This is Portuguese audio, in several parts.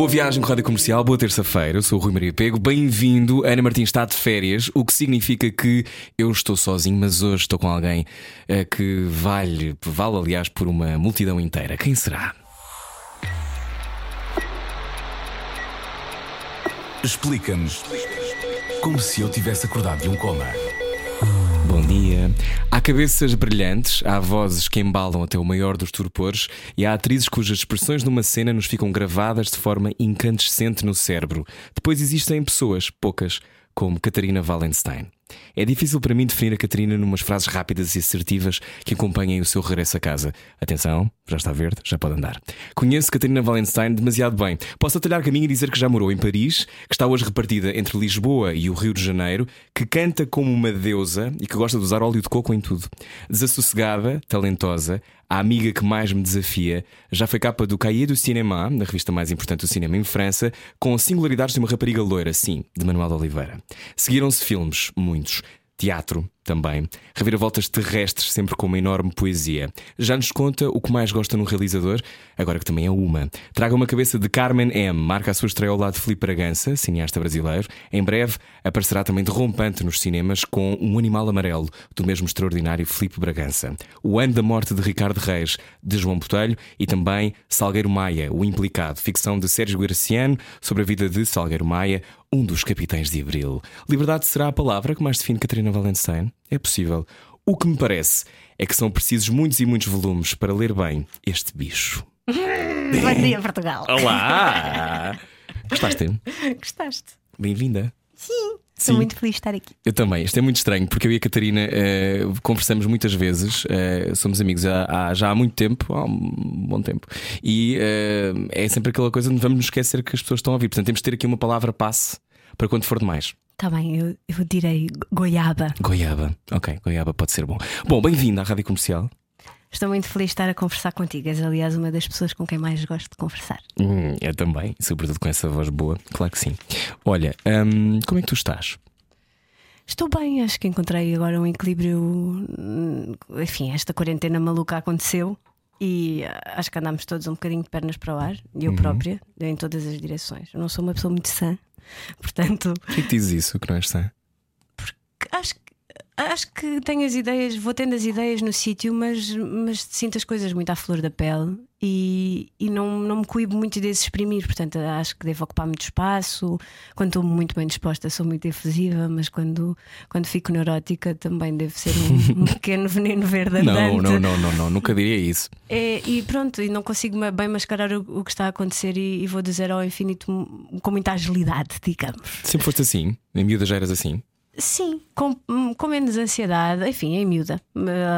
Boa viagem com Rádio Comercial, boa terça-feira. Eu sou o Rui Maria Pego. Bem-vindo. Ana Martins está de férias, o que significa que eu estou sozinho, mas hoje estou com alguém eh, que vale, vale, aliás, por uma multidão inteira. Quem será? Explica-nos como se eu tivesse acordado de um coma. Há cabeças brilhantes, há vozes que embalam até o maior dos torpores e há atrizes cujas expressões numa cena nos ficam gravadas de forma incandescente no cérebro. Depois existem pessoas, poucas, como Catarina Wallenstein. É difícil para mim definir a Catarina numas frases rápidas e assertivas que acompanhem o seu regresso a casa. Atenção, já está verde, já pode andar. Conheço Catarina Wallenstein demasiado bem. Posso atalhar caminho e dizer que já morou em Paris, que está hoje repartida entre Lisboa e o Rio de Janeiro, que canta como uma deusa e que gosta de usar óleo de coco em tudo. Desassossegada, talentosa, a amiga que mais me desafia, já foi capa do Cahiers du Cinéma, na revista mais importante do cinema em França, com singularidades de uma rapariga loira, sim, de Manuel de Oliveira. Seguiram-se filmes, muitos. Teatro, também. Reviravoltas terrestres, sempre com uma enorme poesia. Já nos conta o que mais gosta num realizador, agora que também é uma. Traga uma cabeça de Carmen M. Marca a sua estreia ao lado de Filipe Bragança, cineasta brasileiro. Em breve aparecerá também derrompante nos cinemas com Um Animal Amarelo, do mesmo extraordinário Filipe Bragança. O Ano da Morte de Ricardo Reis, de João Botelho. E também Salgueiro Maia, O Implicado, ficção de Sérgio Graciano sobre a vida de Salgueiro Maia, um dos capitães de Abril. Liberdade será a palavra que mais define Catarina Valenstein? É possível. O que me parece é que são precisos muitos e muitos volumes para ler bem este bicho. Bom dia, Portugal. Olá! Gostaste? Gostaste? Bem-vinda. Sim. Estou muito feliz de estar aqui. Eu também. Isto é muito estranho porque eu e a Catarina eh, conversamos muitas vezes, eh, somos amigos há, há- já há muito tempo, há um bom tempo, e eh, é sempre aquela coisa de vamos nos esquecer que as pessoas estão a ouvir. Portanto, temos de ter aqui uma palavra passe para quando for demais. Está bem, eu, eu direi goiaba. Goiaba. Ok, goiaba pode ser bom. Bom, bem-vindo à Rádio Comercial. Estou muito feliz de estar a conversar contigo. És, aliás, uma das pessoas com quem mais gosto de conversar. Hum, eu também, sobretudo com essa voz boa, claro que sim. Olha, hum, como é que tu estás? Estou bem, acho que encontrei agora um equilíbrio. hum, Enfim, esta quarentena maluca aconteceu e ah, acho que andámos todos um bocadinho de pernas para o ar, eu própria, em todas as direções. Eu não sou uma pessoa muito sã, portanto, Por que é que dizes isso, que não és sã? acho que. Acho que tenho as ideias, vou tendo as ideias no sítio, mas, mas sinto as coisas muito à flor da pele e, e não, não me cuido muito de exprimir. Portanto, acho que devo ocupar muito espaço. Quando estou muito bem disposta, sou muito efusiva, mas quando, quando fico neurótica também devo ser um, um pequeno veneno verde Não, não, não, não, não, nunca diria isso. É, e pronto, e não consigo bem mascarar o, o que está a acontecer e, e vou dizer ao infinito com muita agilidade, digamos. Sempre foste assim? Em miúda já eras assim? Sim, com, com menos ansiedade, enfim, em miúda,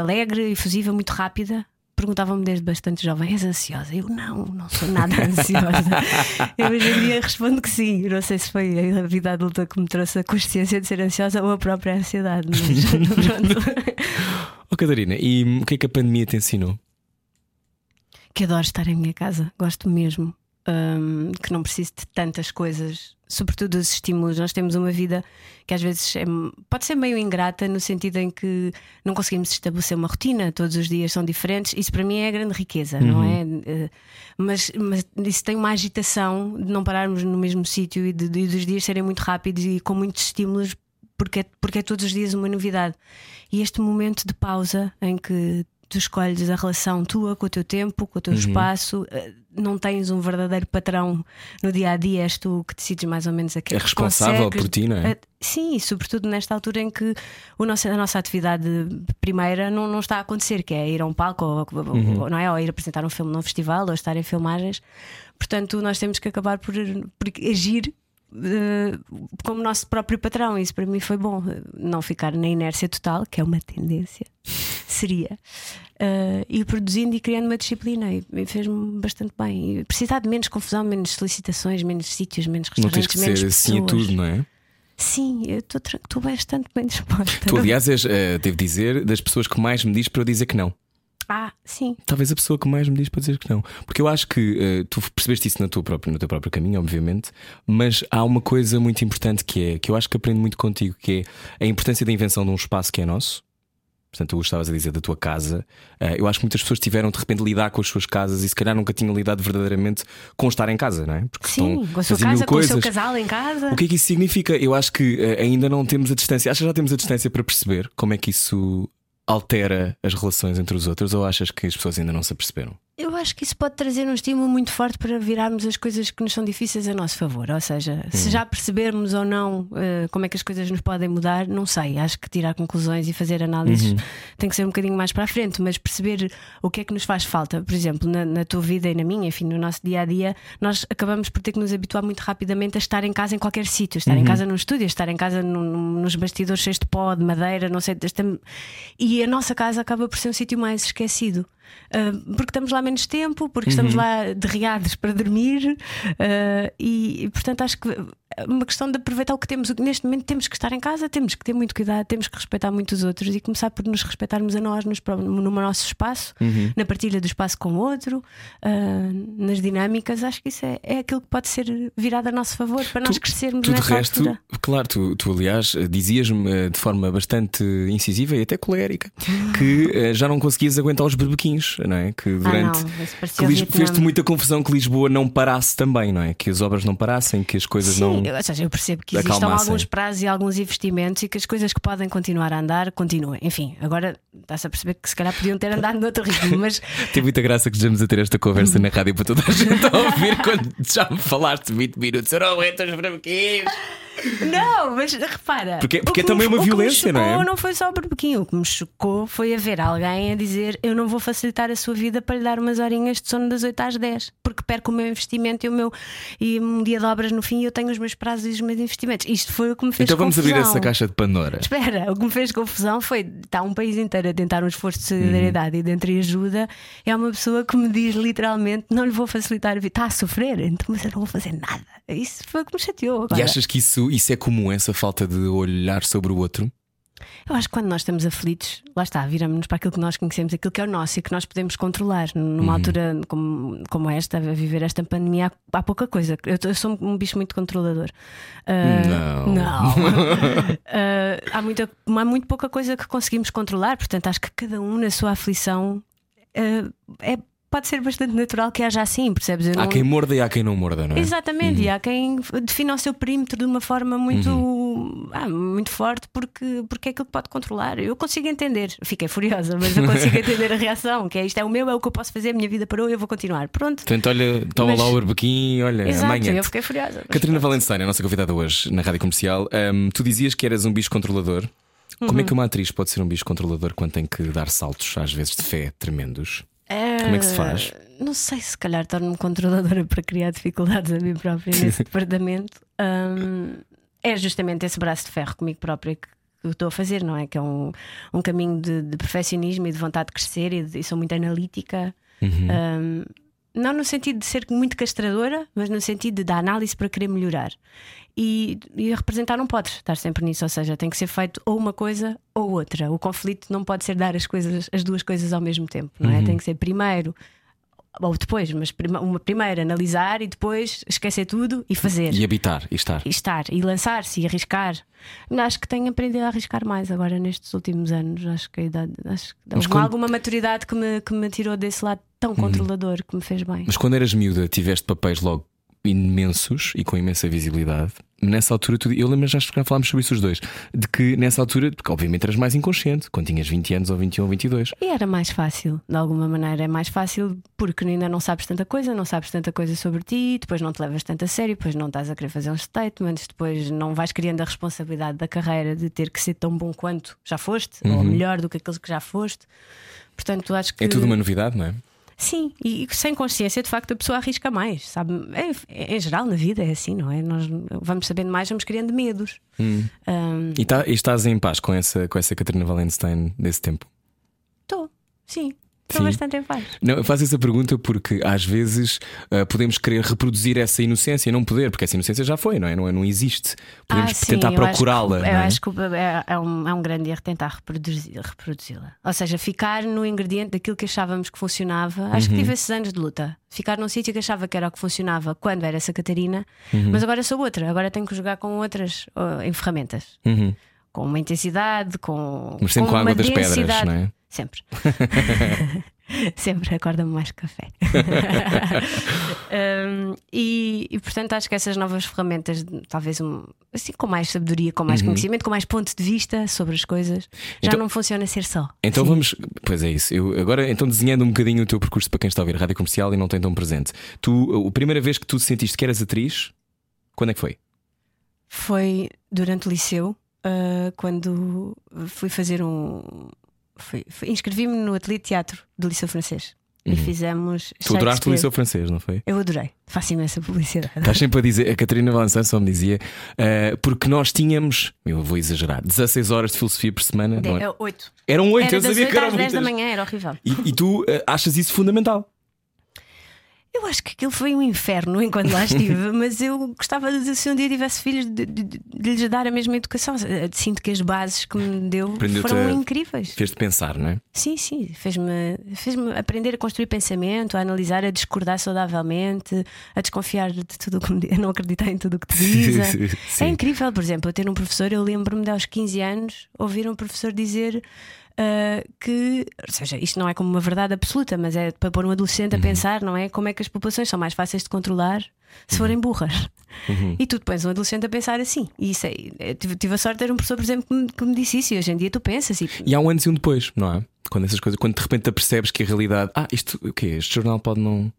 alegre, efusiva, muito rápida. Perguntavam-me desde bastante jovem: és ansiosa? Eu não, não sou nada ansiosa. Eu hoje em dia respondo que sim. Não sei se foi a vida adulta que me trouxe a consciência de ser ansiosa ou a própria ansiedade, mas. Oh Catarina, e hum, o que é que a pandemia te ensinou? que adoro estar em minha casa, gosto mesmo. hum, que não preciso de tantas coisas, sobretudo os estímulos. Nós temos uma vida que às vezes é- pode ser meio ingrata, no sentido em que não conseguimos estabelecer uma rotina, todos os dias são diferentes. Isso para mim é a grande riqueza, não é? Eh, Mas, mas isso tem uma agitação de não pararmos no mesmo sítio e de, de- dos dias serem muito rápidos e com muitos estímulos. Porque é, porque é todos os dias uma novidade. E este momento de pausa em que tu escolhes a relação tua com o teu tempo, com o teu espaço, eh, não tens um verdadeiro patrão no dia a dia, és tu que decides mais ou menos aquilo É responsável por ti, não é? Eh, Sim, sobretudo nesta altura em que o nosso- a nossa atividade primeira não, não está a acontecer, que é ir a um palco ou, Uhum. ou- não é? ou ir apresentar um filme num festival ou estar em filmagens. Portanto, nós temos que acabar por, por agir eh, como nosso próprio patrão. Isso para mim foi bom. Não ficar na inércia total, que é uma tendência, seria. eh, ir produzindo e criando uma disciplina e, e fez-me bastante bem. E precisar de menos confusão, menos solicitações, menos sítios, menos Não tens restaurantes, que menos ser assim a pessoas. tudo, não é? Sim, eu estou bastante bem disposta. Tu, aliás, és, eh, devo dizer, das pessoas que mais me diz para eu dizer que não. Ah, sim. Talvez a pessoa que mais me diz para dizer que não. Porque eu acho que eh, tu percebeste isso na tua própria, no teu próprio caminho, obviamente, mas há uma coisa muito importante que é que eu acho que aprendo muito contigo, que é a importância da invenção de um espaço que é nosso. Portanto, tu estavas a dizer da tua casa. Eh, eu acho que muitas pessoas tiveram de repente lidar com as suas casas e se calhar nunca tinham lidado verdadeiramente com estar em casa, não é? Porque Sim, estão com a sua casa, com o seu casal em casa. O que é que isso significa? Eu acho que eh, ainda não temos a distância. Achas que já temos a distância para perceber como é que isso altera as relações entre os outros ou achas que as pessoas ainda não se aperceberam? Eu acho que isso pode trazer um estímulo muito forte para virarmos as coisas que nos são difíceis a nosso favor. Ou seja, se já percebermos ou não eh, como é que as coisas nos podem mudar, não sei. Acho que tirar conclusões e fazer análises tem que ser um bocadinho mais para a frente, mas perceber o que é que nos faz falta. Por exemplo, na, na tua vida e na minha, enfim, no nosso dia a dia, nós acabamos por ter que nos habituar muito rapidamente a estar em casa em qualquer sítio, estar em casa num estúdio, estar em casa num- num- nos bastidores cheios de pó, de madeira, não sei. E a nossa casa acaba por ser um sítio mais esquecido. Uh, porque estamos lá menos tempo, porque estamos lá derriados para dormir, uh, e, portanto acho que uma questão de aproveitar o que temos. Neste momento temos que estar em casa, temos que ter muito cuidado, temos que respeitar muito os outros e começar por nos respeitarmos a nós nos, no nosso espaço, na partilha do espaço com o outro, uh, nas dinâmicas. Acho que isso é, é aquilo que pode ser virado a nosso favor para nós crescermos Tu de resto, altura. claro, tu, tu aliás dizias-me eh, de forma bastante incisiva e até colérica que eh, já não conseguias aguentar os berbequinhos, não é? Que durante. Ah, não, que fez-te muita confusão que Lisboa não parasse também, não é? Que as obras não parassem, que as coisas Sim, não. Eu, ou seja, eu percebo que existam alguns prazos e alguns investimentos e que as coisas que podem continuar a andar continuem. Enfim, agora está-se a perceber que se calhar podiam ter andado noutro ritmo, mas Tem muita graça que estejamos a ter esta conversa na rádio para toda a gente a ouvir quando já me falaste 20 minutos. Eu não aguento os berbequinhos. Não, mas repara. Porque- o porque que é também me- uma violência, não é? Não foi só o barbequinho, o que me chocou foi haver alguém a dizer eu não vou facilitar a sua vida para lhe dar umas horinhas de sono das 8 às 10, porque perco o meu investimento e o meu e um dia de obras no fim e eu tenho os meus prazos e os meus investimentos. Isto foi o que me fez Então vamos abrir confusão. essa caixa de Pandora. Espera, o que me fez confusão foi está um país inteiro a tentar um esforço de solidariedade e de entreajuda. É uma pessoa que me diz literalmente: não lhe vou facilitar a vida, está a sofrer, então, mas eu não vou fazer nada. Isso foi o que me chateou. Agora, E achas que isso, isso é comum, essa falta de olhar sobre o outro? Eu acho que quando nós estamos aflitos, lá está, viramos-nos para aquilo que nós conhecemos, aquilo que é o nosso e que nós podemos controlar. Numa altura como, como esta, a viver esta pandemia, há, há pouca coisa. Eu, eu sou um bicho muito controlador. Ah, Não. não. Ah, há, muita, há muito pouca coisa que conseguimos controlar, portanto, acho que cada um na sua aflição ah, é, pode ser bastante natural que haja assim, percebes? Eu Há não- quem morda e há quem não morda, não é? Exatamente, e há quem defina o seu perímetro de uma forma muito, ah, muito forte porque, porque é aquilo que pode controlar. Eu consigo entender, fiquei furiosa, mas eu consigo entender a reação, que é isto é o meu, é o que eu posso fazer, a minha vida parou, eu vou continuar. Pronto. Portanto, olha, toma Mas- lá o barbequinho, olha, Exato, amanhã. eu fiquei furiosa. Catarina pronto. Valenstein, a nossa convidada hoje na Rádio Comercial, hum, tu dizias que eras um bicho controlador. Como Uhum. é que uma atriz pode ser um bicho controlador quando tem que dar saltos, às vezes de fé, tremendos? Como é que se faz? Ah, Não sei, se calhar torno-me controladora para criar dificuldades a mim própria nesse departamento. Hum, é justamente esse braço de ferro comigo própria que que eu estou a fazer, não é? Que é um, um caminho de, de perfeccionismo e de vontade de crescer e, de- e sou muito analítica. Hum, não no sentido de ser muito castradora, mas no sentido de dar análise para querer melhorar. E, e a representar não pode estar sempre nisso, ou seja, tem que ser feito ou uma coisa ou outra. O conflito não pode ser dar as coisas, as duas coisas ao mesmo tempo, não é? Tem que ser primeiro ou depois, mas prima- uma primeiro analisar e depois esquecer tudo e fazer. E habitar e estar. E estar e lançar-se e arriscar. Acho que tenho aprendido a arriscar mais agora nestes últimos anos. Acho que a idade, acho que quando- alguma maturidade que me, que me tirou desse lado tão controlador que me fez bem. Mas quando eras miúda, tiveste papéis logo imensos e com imensa visibilidade. Nessa altura, tu, eu lembro já falámos sobre isso os dois, de que nessa altura, porque obviamente eras mais inconsciente, quando tinhas 20 anos ou 21 ou 22. E era mais fácil, de alguma maneira. É mais fácil porque ainda não sabes tanta coisa, não sabes tanta coisa sobre ti, depois não te levas tanto a sério, depois não estás a querer fazer uns statements, depois não vais criando a responsabilidade da carreira de ter que ser tão bom quanto já foste, ou melhor do que aqueles que já foste. Portanto, acho que. É tudo uma novidade, não é? Sim, e e sem consciência, de facto, a pessoa arrisca mais, sabe? É, em geral, na vida é assim, não é? Nós vamos sabendo mais, vamos criando medos. Hum. Ahm, E, tá- e estás em paz com essa, com essa Catarina Valenstein desse tempo? Estou, sim. Estou Sim. bastante em paz. Não, eu faço essa pergunta porque às vezes ah, podemos querer reproduzir essa inocência e não poder, porque essa inocência já foi, não é? Não, não existe. Podemos Ah, sim, tentar eu acho que- procurá-la. Eu é? acho que é, é um, é um grande erro tentar reproduzi- reproduzi-la. Ou seja, ficar no ingrediente daquilo que achávamos que funcionava. Acho Uhum. que tive esses anos de luta. Ficar num sítio que achava que era o que funcionava quando era essa Catarina, Uhum. mas agora sou outra. Agora tenho que jogar com outras oh, em ferramentas. Uhum. Com uma intensidade, com. Mas sempre com a uma água das pedras, densidade. não é? Sempre. Sempre acorda-me mais café. Um, e, e, portanto acho que essas novas ferramentas, talvez um, assim com mais sabedoria, com mais conhecimento, com mais ponto de vista sobre as coisas, já Então- não funciona ser só. Então Sim. vamos. Pois é isso. Eu, agora, então, desenhando um bocadinho o teu percurso para quem está a ouvir rádio comercial e não tem tão presente. Tu, a primeira vez que tu sentiste que eras atriz, quando é que foi? Foi durante o liceu, uh, quando fui fazer um. Inscrevi-me no Ateliê de Teatro do Liceu Francês e fizemos. Uhum. Tu adoraste o liceu francês, não foi? Eu adorei, faço imensa publicidade. Estás sempre a dizer, a Catarina Valençan só me dizia, eh, porque nós tínhamos, eu vou exagerar, 16 horas de filosofia por semana. não é? É, oito. Eram 8, Era eu sabia 8 que eram às 10 da manhã, era horrível. E, e tu eh, achas isso fundamental? Eu acho que aquilo foi um inferno enquanto lá estive, mas eu gostava de, se um dia tivesse filhos, de, de- de lhes dar a mesma educação. Sinto que as bases que me deu foram incríveis. Fez-te pensar, não é? Sim, sim, fez-me fez aprender a construir pensamento, a analisar, a discordar saudavelmente, a desconfiar de tudo o que me di- a não acreditar em tudo o que te dizem. É incrível, por exemplo, eu ter um professor, eu lembro-me de aos 15 anos ouvir um professor dizer. Ah, que, ou seja, isto não é como uma verdade absoluta, mas é para pôr um adolescente a Uhum. pensar, não é? Como é que as populações são mais fáceis de controlar se forem burras. Uhum. E tu pões um adolescente a pensar assim. E isso é, eu tive, tive a sorte de ter um professor, por exemplo, que me, que me disse isso. E hoje em dia tu pensas e E há um antes e um depois, não é? Quando essas coisas, quando de repente te percebes que a realidade, ah, isto, o quê? Este jornal pode não.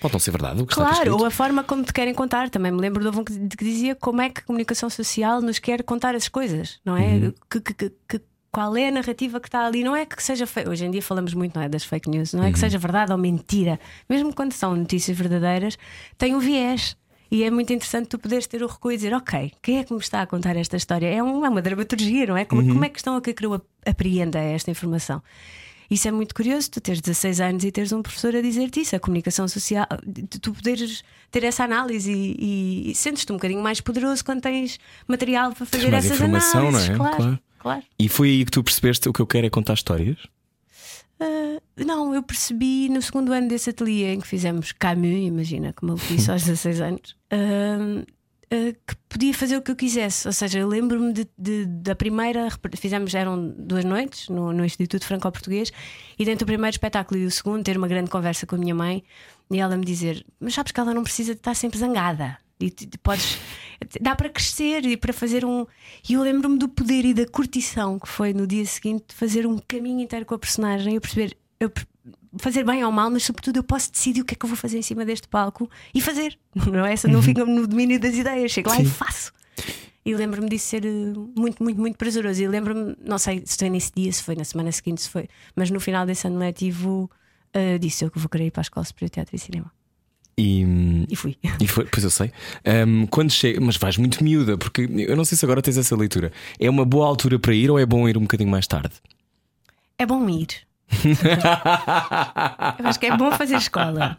Pode não ser verdade. Claro, ou a forma como te querem contar. Também me lembro de um que, dizia como é que a comunicação social nos quer contar as coisas, não é? Uhum. Que- que- que- qual é a narrativa que está ali? Não é que seja fe... Hoje em dia falamos muito não é, das fake news, não é Uhum. que seja verdade ou mentira. Mesmo quando são notícias verdadeiras, tem um viés. E é muito interessante tu poderes ter o recuo e dizer, ok, quem é que me está a contar esta história? É, um- é uma dramaturgia, não é? Como, Uhum. como é que estão a que eu apreenda esta informação? Isso é muito curioso, tu teres 16 anos e teres um professor a dizer-te isso, a comunicação social, tu poderes ter essa análise e, e sentes-te um bocadinho mais poderoso quando tens material para fazer mais essas informação, não análises. é? Claro, Claro. Claro. E foi aí que tu percebeste o que eu quero é contar histórias? Ah, não, eu percebi no segundo ano desse ateliê em que fizemos Camus, imagina como eu disse aos 16 anos, ah, ah, que podia fazer o que eu quisesse. Ou seja, eu lembro-me de, de- da primeira, fizemos, eram duas noites no, no Instituto Franco-Português, e dentro do primeiro espetáculo e do segundo, ter uma grande conversa com a minha mãe e ela me dizer: Mas sabes que ela não precisa de estar sempre zangada. E podes. Dá para crescer e para fazer um. E eu lembro-me do poder e da curtição que foi no dia seguinte fazer um caminho inteiro com a personagem. Eu perceber. Eu fazer bem ou mal, mas sobretudo eu posso decidir o que é que eu vou fazer em cima deste palco e fazer. Não é? Essa não fica no domínio das ideias. Chego lá e faço. E lembro-me disso ser eh, muito, muito, muito prazeroso. E lembro-me, não sei se foi nesse dia, se foi na semana seguinte, se foi, mas no final desse ano letivo eh, disse eu que vou querer ir para a Escola Superior de Teatro e Cinema. E, E fui. e foi, pois eu sei. Ahm, quando chega, mas vais muito miúda, porque eu não sei se agora tens essa leitura. É uma boa altura para ir ou é bom ir um bocadinho mais tarde? É bom ir. Eu acho que é bom fazer escola.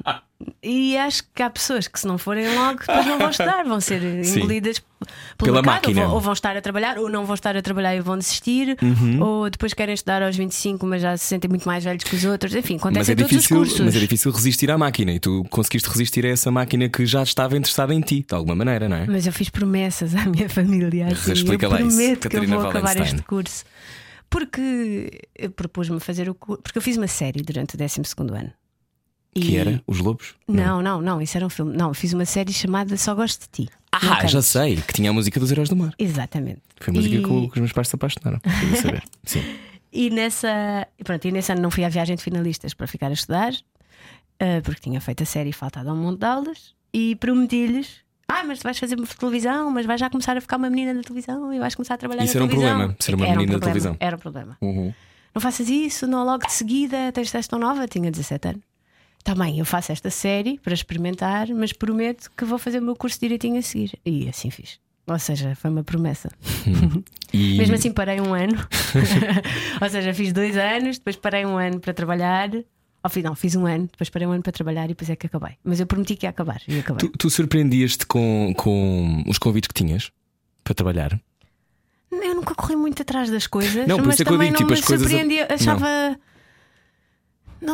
E acho que há pessoas que, se não forem logo, depois não vão estudar, vão ser Sim. engolidas Pela pelo mercado, máquina. Ou, vão, ou vão estar a trabalhar, ou não vão estar a trabalhar e vão desistir, Uhum. ou depois querem estudar aos 25, mas já se sentem muito mais velhos que os outros. Enfim, Mas acontece é, em todos difícil, mas é difícil resistir à máquina e tu conseguiste resistir a essa máquina que já estava interessada em ti, de alguma maneira, não é? Mas eu fiz promessas à minha família. Assim, Explica eu lá isso, prometo que eu Catarina vou acabar este curso. Porque eu propus-me fazer o curso. Porque eu fiz uma série durante o 12 ano. Que E- era Os Lobos? Não, não, não, isso era um filme. Não, fiz uma série chamada Só Gosto de Ti. Não Ah, já sei, que tinha a música dos Heróis do Mar. Exatamente. Foi a música E- que, que os meus pais se apaixonaram. Saber. Sim. E nessa, pronto, e nesse ano não fui à viagem de finalistas para ficar a estudar, ah, porque tinha feito a série e faltado um monte de aulas, e prometi-lhes: Ah, mas vais fazer televisão, mas vais já começar a ficar uma menina na televisão e vais começar a trabalhar Isso na era um televisão. problema, ser uma Era um menina na problema, televisão. Era um problema. Uhum. Não faças isso, não logo de seguida, tens tão nova, tinha 17 anos. Também eu faço esta série para experimentar, mas prometo que vou fazer o meu curso direitinho a seguir. E assim fiz. Ou seja, foi uma promessa. E, Mesmo assim, parei um ano. Ou seja, fiz dois anos, depois parei um ano para trabalhar Ao final, fiz um ano, depois parei um ano para trabalhar e depois é que acabei. Mas eu prometi que ia acabar e acabei. Tu, tu surpreendias-te com, com os convites que tinhas para trabalhar? Eu nunca corri muito atrás das coisas, Não, mas é eu também digo, não tipo, me surpreendia. Achava. Não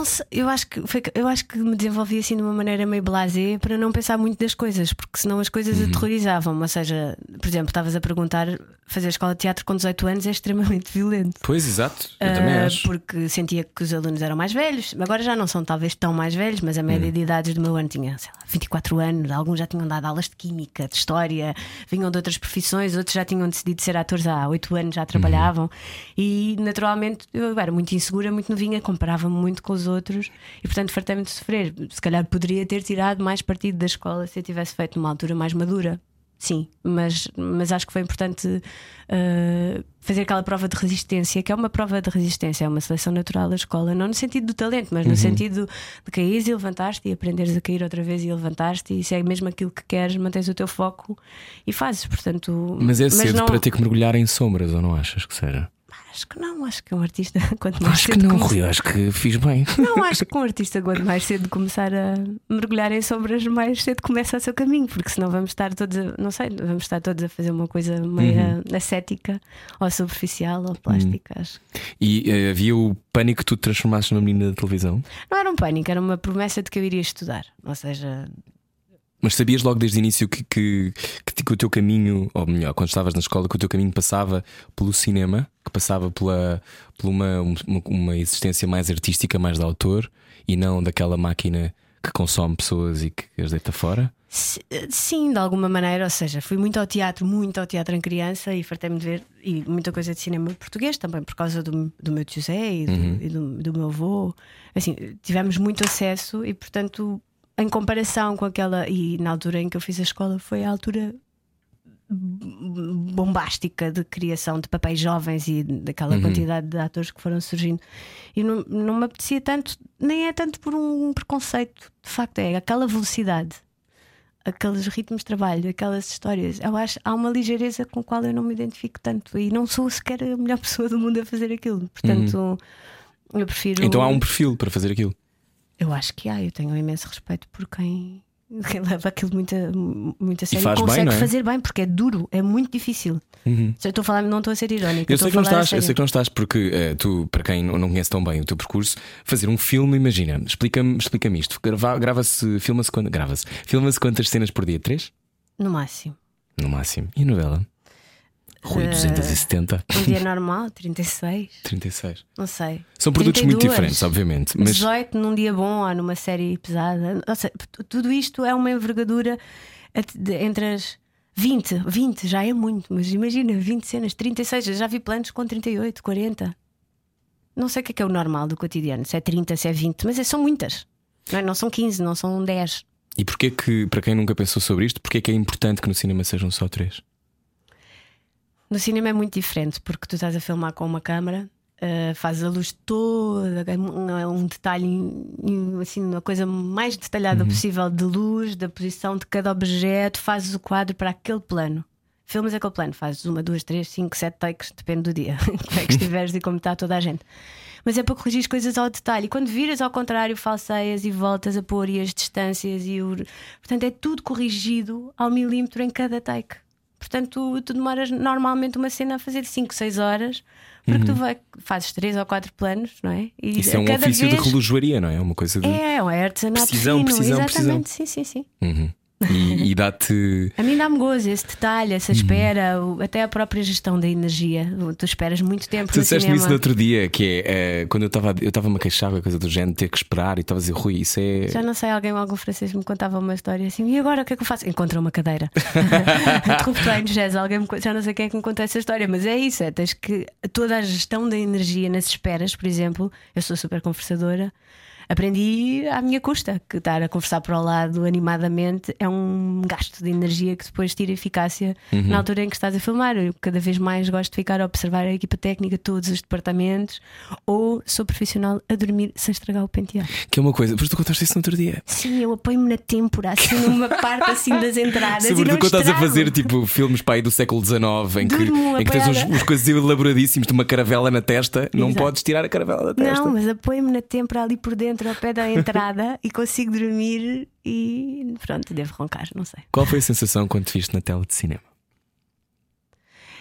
sei, eu acho que foi, eu acho que me desenvolvi assim de uma maneira meio blasé para não pensar muito das coisas, porque senão as coisas Uhum. aterrorizavam-me. Ou seja, por exemplo, estavas a perguntar, fazer escola de teatro com 18 anos é extremamente violento. Pois, exato. Eu também Ah, acho. Porque sentia que os alunos eram mais velhos. Agora já não são talvez tão mais velhos, mas a média Hum. de idades do meu ano tinha, sei lá, 24 anos. Alguns já tinham dado aulas de química, de história, vinham de outras profissões, outros já tinham decidido ser atores há 8 anos, já trabalhavam. E naturalmente eu era muito insegura, muito novinha, comparava-me muito com os outros e portanto fartei-me de sofrer. Se calhar poderia ter tirado mais partido da escola se eu tivesse feito numa altura mais madura. Sim, mas, mas acho que foi importante uh, fazer aquela prova de resistência, que é uma prova de resistência, é uma seleção natural da escola, não no sentido do talento, mas no sentido de caíres e levantaste e aprenderes a cair outra vez e levantaste, e se é mesmo aquilo que queres, mantens o teu foco e fazes. Portanto, Mas é cedo não, para ter que mergulhar em sombras, ou não achas que seja? Acho que não, acho que um artista, quanto mais Acho que não, Rui, acho que fiz bem. Não, acho que um artista, quanto mais cedo começar a mergulhar em sombras, mais cedo começa o seu caminho, porque senão vamos estar todos, a, não sei, vamos estar todos a fazer uma coisa meio Uhum. ascética ou superficial ou plástica. Acho. E eh, havia o pânico que tu te transformasses numa menina da televisão? Não era um pânico, era uma promessa de que eu iria estudar. Ou seja, Mas sabias logo desde o início que, que, que, que o teu caminho, ou melhor, quando estavas na escola, que o teu caminho passava pelo cinema, que passava pela, por uma, uma, uma existência mais artística, mais de autor, e não daquela máquina que consome pessoas e que as deita fora? Sim, de alguma maneira, ou seja, fui muito ao teatro, muito ao teatro em criança e fartei-me de ver e muita coisa de cinema português também por causa do, do meu tio Zé e, do, e do, do meu avô. Assim, tivemos muito acesso e, portanto, em comparação com aquela. E na altura em que eu fiz a escola foi a altura bombástica de criação de papéis jovens e daquela quantidade de atores que foram surgindo. E não, não me apetecia tanto, nem é tanto por um preconceito, de facto, é aquela velocidade, aqueles ritmos de trabalho, aquelas histórias. Eu acho há uma ligeireza com a qual eu não me identifico tanto e não sou sequer a melhor pessoa do mundo a fazer aquilo. Portanto, eu prefiro. Então há um perfil para fazer aquilo. Eu acho que há, eu tenho um imenso respeito por quem. quem leva aquilo muito a, muito a sério faz bem, consegue não é? fazer bem, porque é duro, é muito difícil. Se eu estou a falar, não estou a ser irónica. Eu sei, que não estás, eu sei que não estás, porque eh, tu, para quem não conhece tão bem o teu percurso, fazer um filme, imagina, explica-me explica isto. Grava- Grava-se, filma-se quando- grava-se. Filma-se quantas cenas por dia? Três? No máximo. No máximo. E a novela? Rui, Eh, 270, Um dia normal, 36, 36. não sei. São produtos muito 32, diferentes, obviamente. Mas 18 num dia bom ou numa série pesada. Ou seja, tudo isto é uma envergadura entre as 20, 20 já é muito, mas imagina 20 cenas, 36, eu já vi planos com 38, 40. Não sei o que é, que é o normal do cotidiano, se é 30, se é 20, mas é- são muitas. Não, é? Não são 15, não são 10. E porquê que, para quem nunca pensou sobre isto, porquê que é importante que no cinema sejam só três? No cinema é muito diferente porque tu estás a filmar com uma câmara, eh, fazes a luz toda, é um, é um detalhe, assim, uma coisa mais detalhada possível de luz, da posição de cada objeto, fazes o quadro para aquele plano. Filmas aquele plano, fazes uma, duas, três, cinco, sete takes, depende do dia, como é que estiveres e como está toda a gente. Mas é para corrigir as coisas ao detalhe. E quando viras ao contrário, falseias e voltas a pôr e as distâncias e o. Portanto, é tudo corrigido ao milímetro em cada take. Portanto, tu, demoras normalmente uma cena a fazer 5, 6 horas, porque tu vai, fazes 3 ou 4 planos, não é? E Isso é um cada ofício vez... de relojoaria, não é? É uma coisa de. É, é um artesanato Precisão, fino, precisão, exatamente. Sim, sim, sim. Uhum. E, e dá-te. A mim dá-me gozo esse detalhe, essa Uhum. espera, até a própria gestão da energia. Tu esperas muito tempo Tu no disseste cinema. isso no outro dia, que é eh, quando eu estava eu estava a me queixar com a coisa do género, ter que esperar e estava a dizer, Rui, isso é. Já não sei, alguém, algum francês me contava uma história assim, e agora o que é que eu faço? Encontra uma cadeira. Jazz, alguém me, já não sei quem é que me conta essa história, mas é isso: é, tens que toda a gestão da energia nas esperas, por exemplo, eu sou super conversadora. Aprendi à minha custa que estar a conversar para o lado animadamente é um gasto de energia que depois tira eficácia na altura em que estás a filmar. Eu cada vez mais gosto de ficar a observar a equipa técnica, todos os departamentos, ou sou profissional a dormir sem estragar o penteado. Que é uma coisa. Depois tu contaste isso no outro dia. Sim, eu apoio-me na têmpora, assim, numa parte assim das entradas. Sobretudo quando estás a fazer tipo filmes para aí do século XIX em que, Durmo em que tens uns, uns coisas elaboradíssimos de uma caravela na testa, não Exato. podes tirar a caravela da testa. Não, mas apoio-me na têmpora ali por dentro centro, ao pé da entrada, e consigo dormir e pronto, devo roncar, não sei. Qual foi a sensação quando te viste na tela de cinema?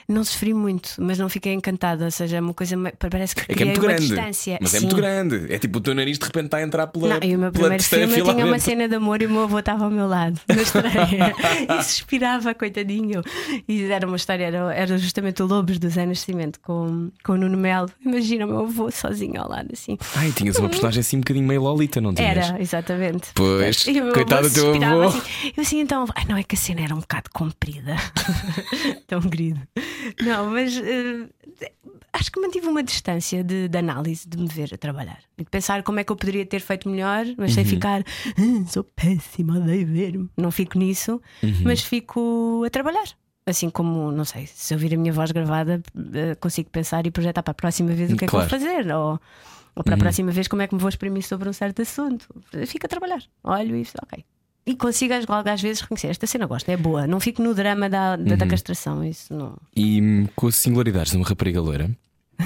Não sofri muito, mas não fiquei encantada. Ou seja, é uma coisa. Parece que É que é muito grande. distância. Mas é Sim. muito grande. É tipo o teu nariz de repente está a entrar pela. Não, e o meu primeiro filme eu tinha uma cena de amor e o meu avô estava ao meu lado na estreia e suspirava, coitadinho. E era uma história, era, era justamente o Lobos do Zé Nascimento com, com o Nuno Melo. Imagina o meu avô sozinho ao lado, assim. Ai, tinhas uma personagem assim um bocadinho meio lolita, não tinhas? Era, exatamente. Pois, E o meu coitado avô do teu avô. Assim. Eu assim, então, ai, não é que a cena era um bocado comprida, tão querido. Não, mas eh, acho que mantive uma distância de, de análise de me ver a trabalhar e de pensar como é que eu poderia ter feito melhor, mas Uhum. sem ficar "Ah, sou péssima, odeio ver-me. Não fico nisso, Uhum. mas fico a trabalhar. Assim como, não sei, se ouvir a minha voz gravada, eh, consigo pensar e projetar para a próxima vez o que é que Claro. vou fazer. Ou, ou para a próxima vez como é que me vou exprimir sobre um certo assunto. Fico a trabalhar. Olho e ok. E consigo às, às vezes reconhecer esta cena gosto, é boa. Não fico no drama da, da, da castração. Isso não. E hum, com as singularidades de uma rapariga loira,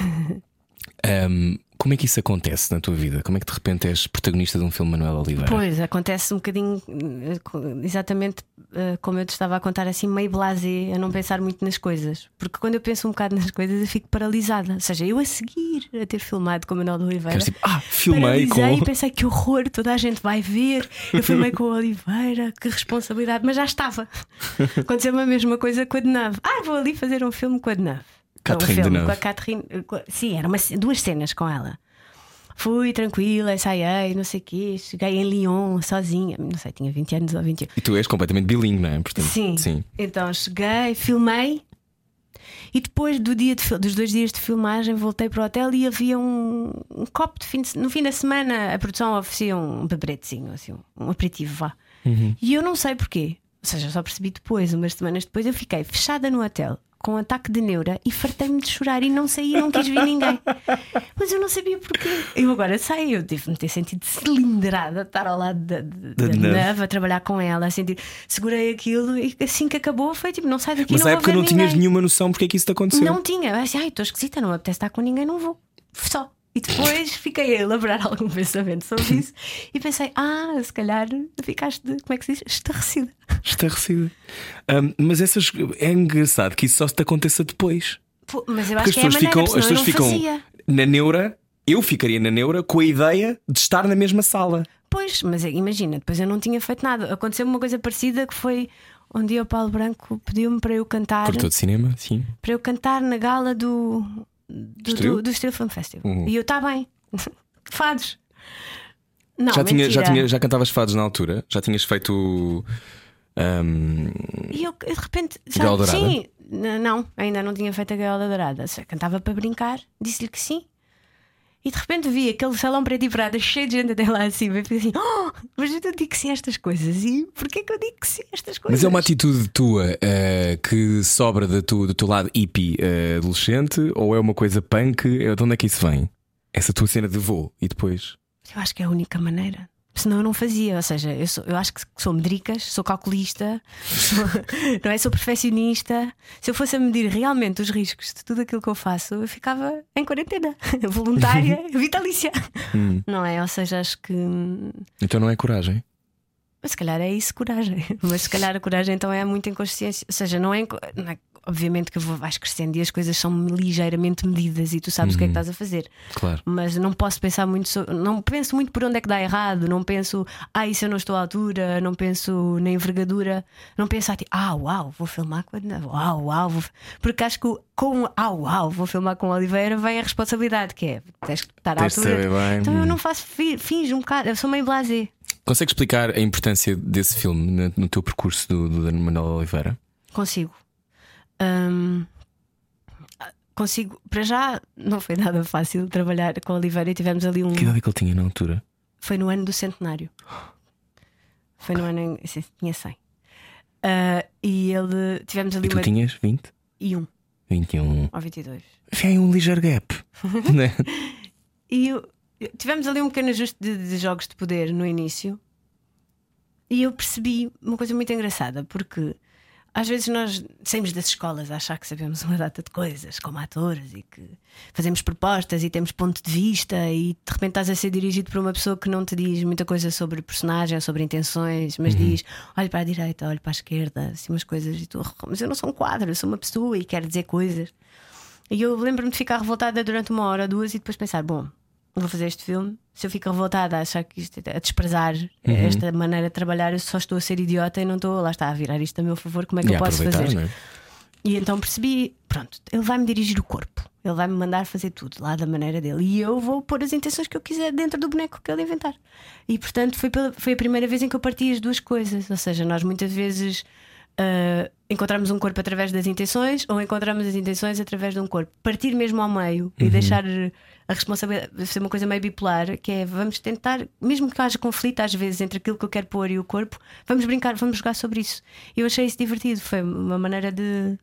hum, como é que isso acontece na tua vida? Como é que de repente és protagonista de um filme de Manuel Oliveira? Pois, acontece um bocadinho eh, exatamente eh, como eu te estava a contar, assim, meio blasé, a não pensar muito nas coisas. Porque quando eu penso um bocado nas coisas, eu fico paralisada. Ou seja, eu a seguir a ter filmado com o Manuel de Oliveira. Tipo, ah, filmei com. e pensei que horror, toda a gente vai ver. Eu filmei com o Oliveira, que responsabilidade, mas já estava. Aconteceu-me a mesma coisa com a Denave. Ah, vou ali fazer um filme com a Denave. Catherine um filme com a Catherine. com Sim, eram duas cenas com ela. Fui tranquila, ensaiei, não sei o quê. Cheguei em Lyon sozinha, não sei, tinha 20 anos ou 21. E tu és completamente bilingue, não é? Portanto, Sim. sim. Então cheguei, filmei e depois do dia de dos dois dias de filmagem voltei para o hotel e havia um, um copo de fim de, no fim da semana a produção oferecia um beberetezinho, assim, um, aperitivo, vá. E eu não sei porquê. Ou seja, só percebi depois, umas semanas depois, eu fiquei fechada no hotel com um ataque de neura e fartei-me de chorar e não saí, não quis ver ninguém. Mas eu não sabia porquê. Eu agora sei, eu devo-me ter sentido cilindrada, estar ao lado da, da, Da Neve. A trabalhar com ela, a sentir, segurei aquilo e assim que acabou foi tipo, não sai daqui, Mas não na época não tinhas ninguém. nenhuma noção porque é que isso te aconteceu. Não tinha, eu assim, ai, estou esquisita, não me apetece estar com ninguém, não vou. Só. E depois fiquei a elaborar algum pensamento sobre isso e pensei, ah, se calhar ficaste, como é que se diz? Estarrecida. Estarrecida. Hum, mas essas. É engraçado que isso só te aconteça depois. Pô, Mas eu Porque acho as que é a pessoas maneira, ficam, porque as pessoas ficam fazia. na neura. Eu ficaria na neura com a ideia de estar na mesma sala. Pois, mas imagina, depois eu não tinha feito nada. Aconteceu uma coisa parecida que foi um dia o Paulo Branco pediu-me para eu cantar Produtor de cinema, sim. para eu cantar na gala do do, do, do Estoril Film Festival. Uhum. E eu está bem. Fados. Não, já, tinha, já, tinha, já cantavas fados na altura? Já tinhas feito. hum, E eu de repente já, Gaiola Dourada? sim, não, ainda não tinha feito a gaiola dourada. Só cantava para brincar, disse-lhe que sim. E de repente vi aquele salão preto e prata cheio de gente até lá acima e fiquei assim: oh, mas eu digo que sim a estas coisas. E porquê que eu digo que sim a estas coisas? Mas é uma atitude tua eh, que sobra do teu, do teu lado hippie eh, adolescente ou é uma coisa punk? É- De onde é que isso vem? Essa tua cena de voo e depois. Eu acho que é a única maneira. Senão eu não fazia. Ou seja, eu, sou- eu acho que sou medricas, sou calculista, sou, não é? Sou perfeccionista. Se eu fosse a medir realmente os riscos de tudo aquilo que eu faço, eu ficava em quarentena, voluntária, vitalícia. Hum. Não é? Ou seja, acho que. Então não é coragem. Mas se calhar é isso coragem. Mas se calhar a coragem então é muita inconsciência. Ou seja, não é. não é- obviamente que vais crescendo e as coisas são ligeiramente medidas e tu sabes o que é que estás a fazer. Claro. Mas não posso pensar muito sobre, não penso muito por onde é que dá errado, não penso, ah, isso eu não estou à altura, não penso na envergadura, não penso, ah, uau, vou filmar com a uau, uau, vou... porque acho que com ah, uau, vou filmar com Oliveira vem a responsabilidade, que é tens que estar à Tens de altura. Então eu não faço fi- finjo um bocado, eu sou meio blasé. Consegue explicar a importância desse filme no, no teu percurso do, do Dano Manuel Oliveira? Consigo. Hum, consigo, para já não foi nada fácil trabalhar com a Oliveira e tivemos ali um. Que idade é que ele tinha na altura? Foi no ano do centenário. Foi no ano em. sim, Tinha 100. Ah, e ele. Tivemos ali E tu uma. tinhas 20? E um, 21. ou 22. Vem um ligeiro gap. né? E eu- tivemos ali um pequeno ajuste de, de jogos de poder no início. E eu percebi uma coisa muito engraçada, porque às vezes nós saímos das escolas a achar que sabemos uma data de coisas como atores e que fazemos propostas e temos ponto de vista e de repente estás a ser dirigido por uma pessoa que não te diz muita coisa sobre personagem, sobre intenções, mas diz olha para a direita, olha para a esquerda, assim umas coisas e tu, mas eu não sou um quadro, eu sou uma pessoa e quero dizer coisas. E eu lembro-me de ficar revoltada durante uma hora, duas e depois pensar: bom, vou fazer este filme. Se eu fico revoltada a achar que isto é a desprezar esta maneira de trabalhar, eu só estou a ser idiota e não estou, lá está, a virar isto a meu favor, como é que E eu posso fazer? é? E então percebi: pronto, ele vai-me dirigir o corpo, ele vai-me mandar fazer tudo lá da maneira dele e eu vou pôr as intenções que eu quiser dentro do boneco que ele inventar. E portanto foi, pela- foi a primeira vez em que eu parti as duas coisas, ou seja, nós muitas vezes. ah, encontramos um corpo através das intenções ou encontramos as intenções através de um corpo. Partir mesmo ao meio e deixar a responsabilidade ser uma coisa meio bipolar, que é vamos tentar, mesmo que haja conflito às vezes entre aquilo que eu quero pôr e o corpo, vamos brincar, vamos jogar sobre isso. E eu achei isso divertido, foi uma maneira de.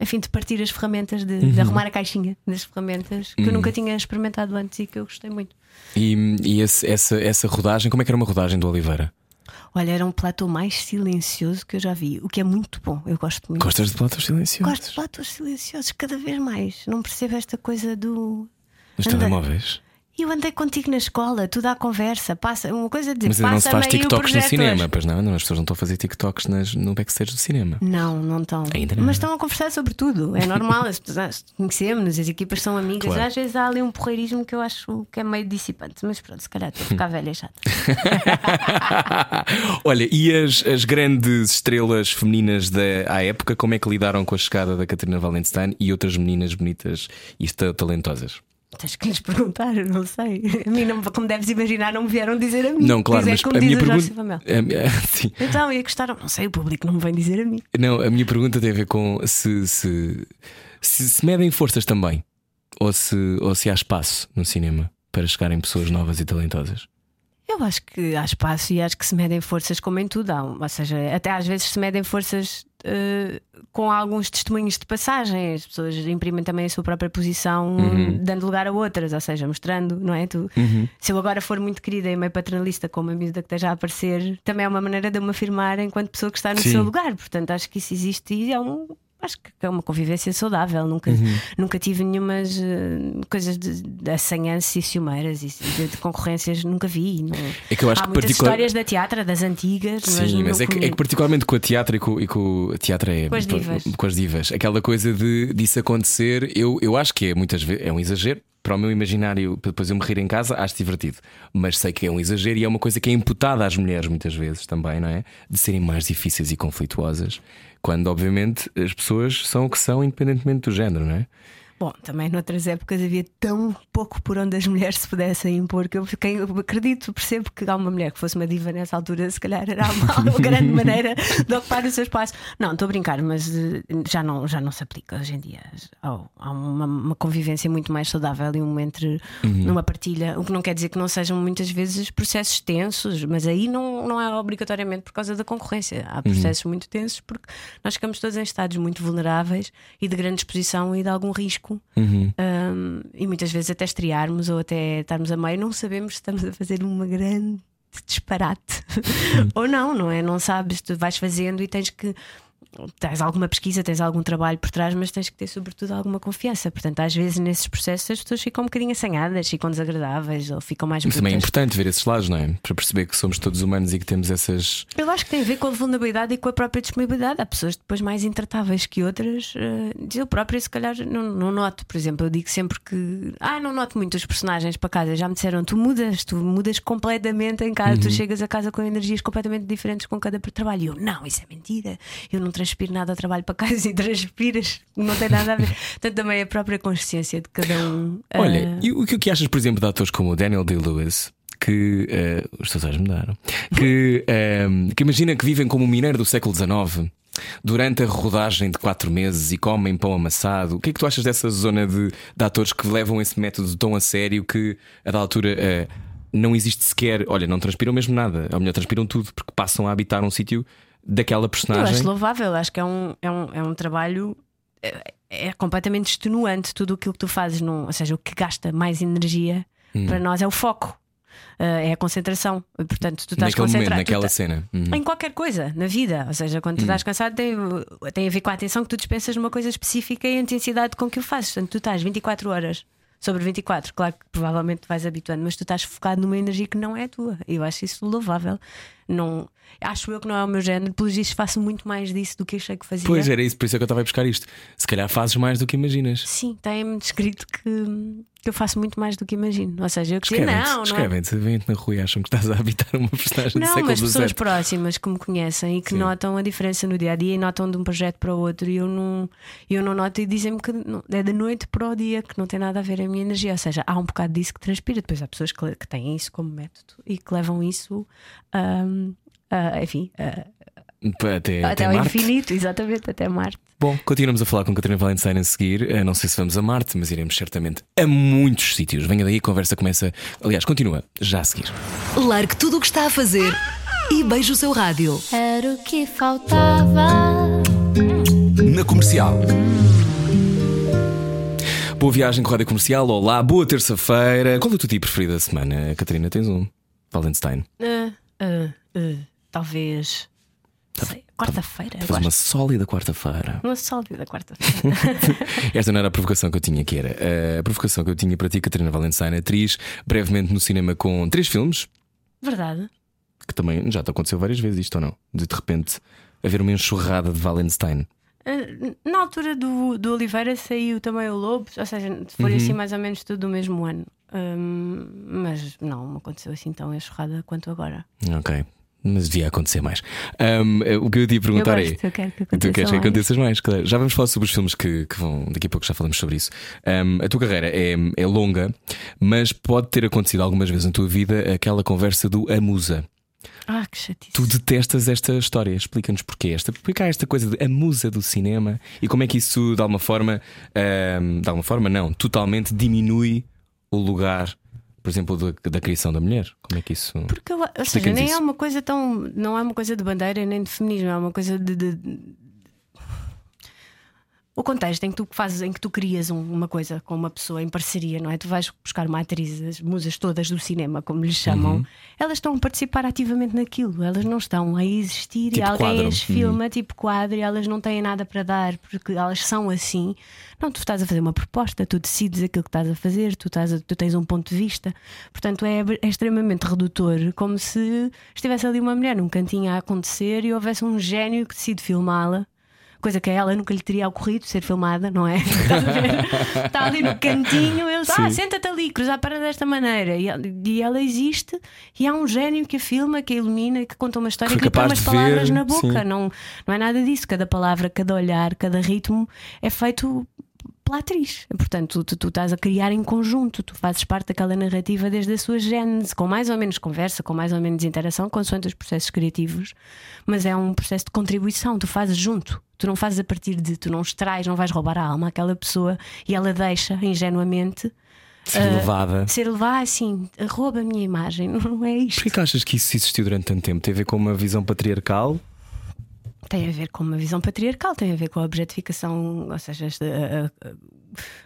Enfim, de partir as ferramentas, de, de arrumar a caixinha das ferramentas que eu nunca tinha experimentado antes e que eu gostei muito. E, e esse- essa, essa rodagem, como é que era uma rodagem do Oliveira? Olha, era um platô mais silencioso que eu já vi, o que é muito bom. Eu gosto muito. Gostas de platos silenciosos? Gosto de platôs silenciosos cada vez mais. Não percebo esta coisa do. Nos Anda- telemóveis? E eu andei contigo na escola, tudo à conversa, passa uma coisa de Mas ainda não se faz TikToks no cinema, pois não? Não, As pessoas não estão a fazer TikToks nas, no backstage do cinema. Não, não estão. Ainda não. Mas estão a conversar sobre tudo. É normal, as pessoas conhecemos, as equipas são amigas. Claro. Às vezes há ali um porreirismo que eu acho que é meio dissipante. Mas pronto, se calhar estou a ficar velha chata. Olha, e as, as grandes estrelas femininas da à época, como é que lidaram com a chegada da Catarina Valenstein e outras meninas bonitas e ta- talentosas? Tens que lhes perguntar, não sei. A mim, não, como deves imaginar, não me vieram dizer a mim. Não, claro, Dizer mas como a minha pergunta. Mel. a minha- sim. Então, e gostaram? Não sei, o público não me vem dizer a mim. Não, a minha pergunta tem a ver com se se, se, se medem forças também, ou se, ou se há espaço no cinema para chegarem pessoas novas e talentosas. Eu acho que há espaço e acho que se medem forças como em tudo. Há, ou seja, até às vezes se medem forças eh, com alguns testemunhos de passagem. As pessoas imprimem também a sua própria posição, dando lugar a outras, ou seja, mostrando, não é? Tu, Se eu agora for muito querida e meio paternalista com uma miúda que esteja a aparecer, também é uma maneira de eu me afirmar enquanto pessoa que está no Sim. seu lugar. Portanto, acho que isso existe e é um. Acho que é uma convivência saudável. Nunca, nunca tive nenhumas eh, coisas de, de assanhanças e ciumeiras e de, de concorrências, nunca vi. Não. É que eu acho Há que muitas particular- histórias da teatro, das antigas, mas, Sim, mas não é que, é que particularmente com a teatro e com, e com a teatro é Com as divas. com as divas, aquela coisa de disso acontecer, eu, eu acho que é muitas vezes é um exagero. Para o meu imaginário, para depois eu me rir em casa, acho divertido. Mas sei que é um exagero e é uma coisa que é imputada às mulheres muitas vezes também, não é? De serem mais difíceis e conflituosas, quando obviamente as pessoas são o que são, independentemente do género, não é? Bom, também noutras épocas havia tão pouco por onde as mulheres se pudessem impor que eu, quem, eu acredito, percebo que há uma mulher que fosse uma diva nessa altura, se calhar era uma, uma grande maneira de ocupar o seu espaço. Não, estou a brincar, mas eh, já não, já não se aplica hoje em dia. Há, há uma, uma convivência muito mais saudável e um entre numa partilha, o que não quer dizer que não sejam muitas vezes processos tensos, mas aí não, não é obrigatoriamente por causa da concorrência. Há processos muito tensos porque nós ficamos todos em estados muito vulneráveis e de grande exposição e de algum risco. Um, e muitas vezes até estrearmos ou até estarmos a meio, não sabemos se estamos a fazer uma grande disparate ou não, não é? Não sabes, tu vais fazendo e tens que. Tens alguma pesquisa, tens algum trabalho por trás, mas tens que ter, sobretudo, alguma confiança. Portanto, às vezes nesses processos as pessoas ficam um bocadinho assanhadas, ficam desagradáveis ou ficam mais Mas também é importante ver esses lados, não é? Para perceber que somos todos humanos e que temos essas. Eu acho que tem a ver com a vulnerabilidade e com a própria disponibilidade. Há pessoas depois mais intratáveis que outras. eh, eu própria, se calhar, não, não noto. Por exemplo, eu digo sempre que. Ah, não noto muito os personagens para casa. Já me disseram, tu mudas, tu mudas completamente em casa. Tu chegas a casa com energias completamente diferentes com cada trabalho. E eu, não, isso é mentira. Eu não transpiro nada ao trabalho para casa e transpiras. Não tem nada a ver. Portanto, também a própria consciência de cada um. eh, Olha, e o que, o que achas, por exemplo, de atores como o Daniel Day-Lewis? Que eh, os teus olhos mudaram. Que, ehm, que imagina que vivem como um mineiro do século XIX durante a rodagem de quatro meses e comem pão amassado. O que é que tu achas dessa zona de, de atores que levam esse método tão a sério que a da altura eh, não existe sequer. Olha, não transpiram mesmo nada, ou melhor, transpiram tudo porque passam a habitar um sítio daquela Eu personagem. acho louvável, acho que é um, é um, é um trabalho. É, é completamente extenuante tudo aquilo que tu fazes, num, ou seja, o que gasta mais energia Hum. para nós é o foco. Uh, é a concentração. Portanto, tu estás Naquele momento, concentrado. tu naquela tá- cena. Uhum. Em qualquer coisa, na vida. Ou seja, quando tu estás cansado, tem, tem a ver com a atenção que tu dispensas numa coisa específica e a intensidade com que o fazes. Portanto, tu estás 24 horas sobre 24. Claro que provavelmente te vais habituando, mas tu estás focado numa energia que não é a tua. Eu acho isso louvável. Não, acho eu que não é o meu género. Pelos vistos, faço muito mais disso do que achei que fazia. Pois era isso, por isso é que eu estava a buscar isto. Se calhar fazes mais do que imaginas. Sim, tem-me descrito que, que eu faço muito mais do que imagino. Ou seja, eu que não, não é escrevem-te, vêm-te na rua e acham que estás a habitar uma personagem Não, mas pessoas próximas que me conhecem e que Sim. notam a diferença no dia a dia e notam de um projeto para o outro e eu não, eu não noto e dizem-me que não- é da noite para o dia, que não tem nada a ver a minha energia. Ou seja, há um bocado disso que transpira. Depois há pessoas que, que têm isso como método e que levam isso, hum, a- enfim, a- Até, até, até ao Marte. infinito, exatamente, até Marte. Bom, continuamos a falar com Catarina Valenstein a seguir. Eh, Não sei se vamos a Marte, mas iremos certamente a muitos sítios. Venha daí, a conversa começa. Aliás, continua já a seguir. Largue tudo o que está a fazer e beije o seu rádio. Era o que faltava. Na comercial. Boa viagem com a Rádio Comercial. Olá, boa terça-feira. Qual é o teu dia preferido da semana, Catarina? Tens um? Valenstein. Ah, ah, ah, talvez. sei, Quarta-feira. Faz uma sólida quarta-feira. Uma sólida quarta-feira. Esta não era a provocação que eu tinha, que era eh, a provocação que eu tinha para ti, Catarina Valenstein, atriz, brevemente no cinema com três filmes, Verdade. que também já te aconteceu várias vezes isto ou não? De de repente haver uma enxurrada de Valenstein. Uh, Na altura do, do Oliveira saiu também o Lobo, ou seja, foi Uhum. assim mais ou menos tudo do mesmo ano. Um, mas não, não aconteceu assim tão enxurrada quanto agora. Ok. Mas devia acontecer mais. Ahm, eh, o que eu te ia perguntar eu é. gosto, eu quero que Tu queres que mais. aconteças mais, claro. Já vamos falar sobre os filmes que, que vão. Daqui a pouco já falamos sobre isso. Ahm, a tua carreira é, é longa, mas pode ter acontecido algumas vezes na tua vida aquela conversa do a musa. Ah, que chatice. Tu detestas esta história, explica-nos porquê. Esta, porque há esta coisa de a musa do cinema e como é que isso de alguma forma, ahm, de alguma forma, não, totalmente diminui o lugar, por exemplo, da, da criação da mulher. Como é que isso. Porque, ou seja, nem isso. é uma coisa tão. Não é uma coisa de bandeira nem de feminismo, é uma coisa de. de- O contexto em que tu fazes, em que tu crias um- uma coisa com uma pessoa em parceria, não é? Tu vais buscar uma atriz, as musas todas do cinema, como lhes chamam, Uhum. elas estão a participar ativamente naquilo, elas não estão a existir Tipo e alguém quadro. as filma, tipo quadro, e elas não têm nada para dar porque elas são assim. Não, tu estás a fazer uma proposta, tu decides aquilo que estás a fazer, tu, estás a- tu tens um ponto de vista. Portanto, é, é extremamente redutor, como se estivesse ali uma mulher num cantinho a acontecer e houvesse um gênio que decide filmá-la. Coisa que a ela nunca lhe teria ocorrido ser filmada, não é? A? Está ali no cantinho, ele ah, senta-te ali, cruzar para desta maneira. E ela, e ela existe, e há um gênio que a filma, que a ilumina, que conta uma história Que que lhe põe umas palavras ver, na boca. sim. Não, não é nada disso. Cada palavra, cada olhar, cada ritmo é feito pela atriz. Portanto, tu, tu estás a criar em conjunto, tu fazes parte daquela narrativa desde a sua gênese, com mais ou menos conversa, com mais ou menos interação, consoante os processos criativos, mas é um processo de contribuição, tu fazes junto. Tu não fazes a partir de, tu não extrais, não vais roubar a alma àquela pessoa e ela deixa ingenuamente Ser levada. ser levada assim, rouba a minha imagem. Não é isto. Porquê que achas que isso existiu durante tanto tempo? Tem a ver com uma visão patriarcal? Tem a ver com uma visão patriarcal, tem a ver com a objetificação, ou seja, a, a-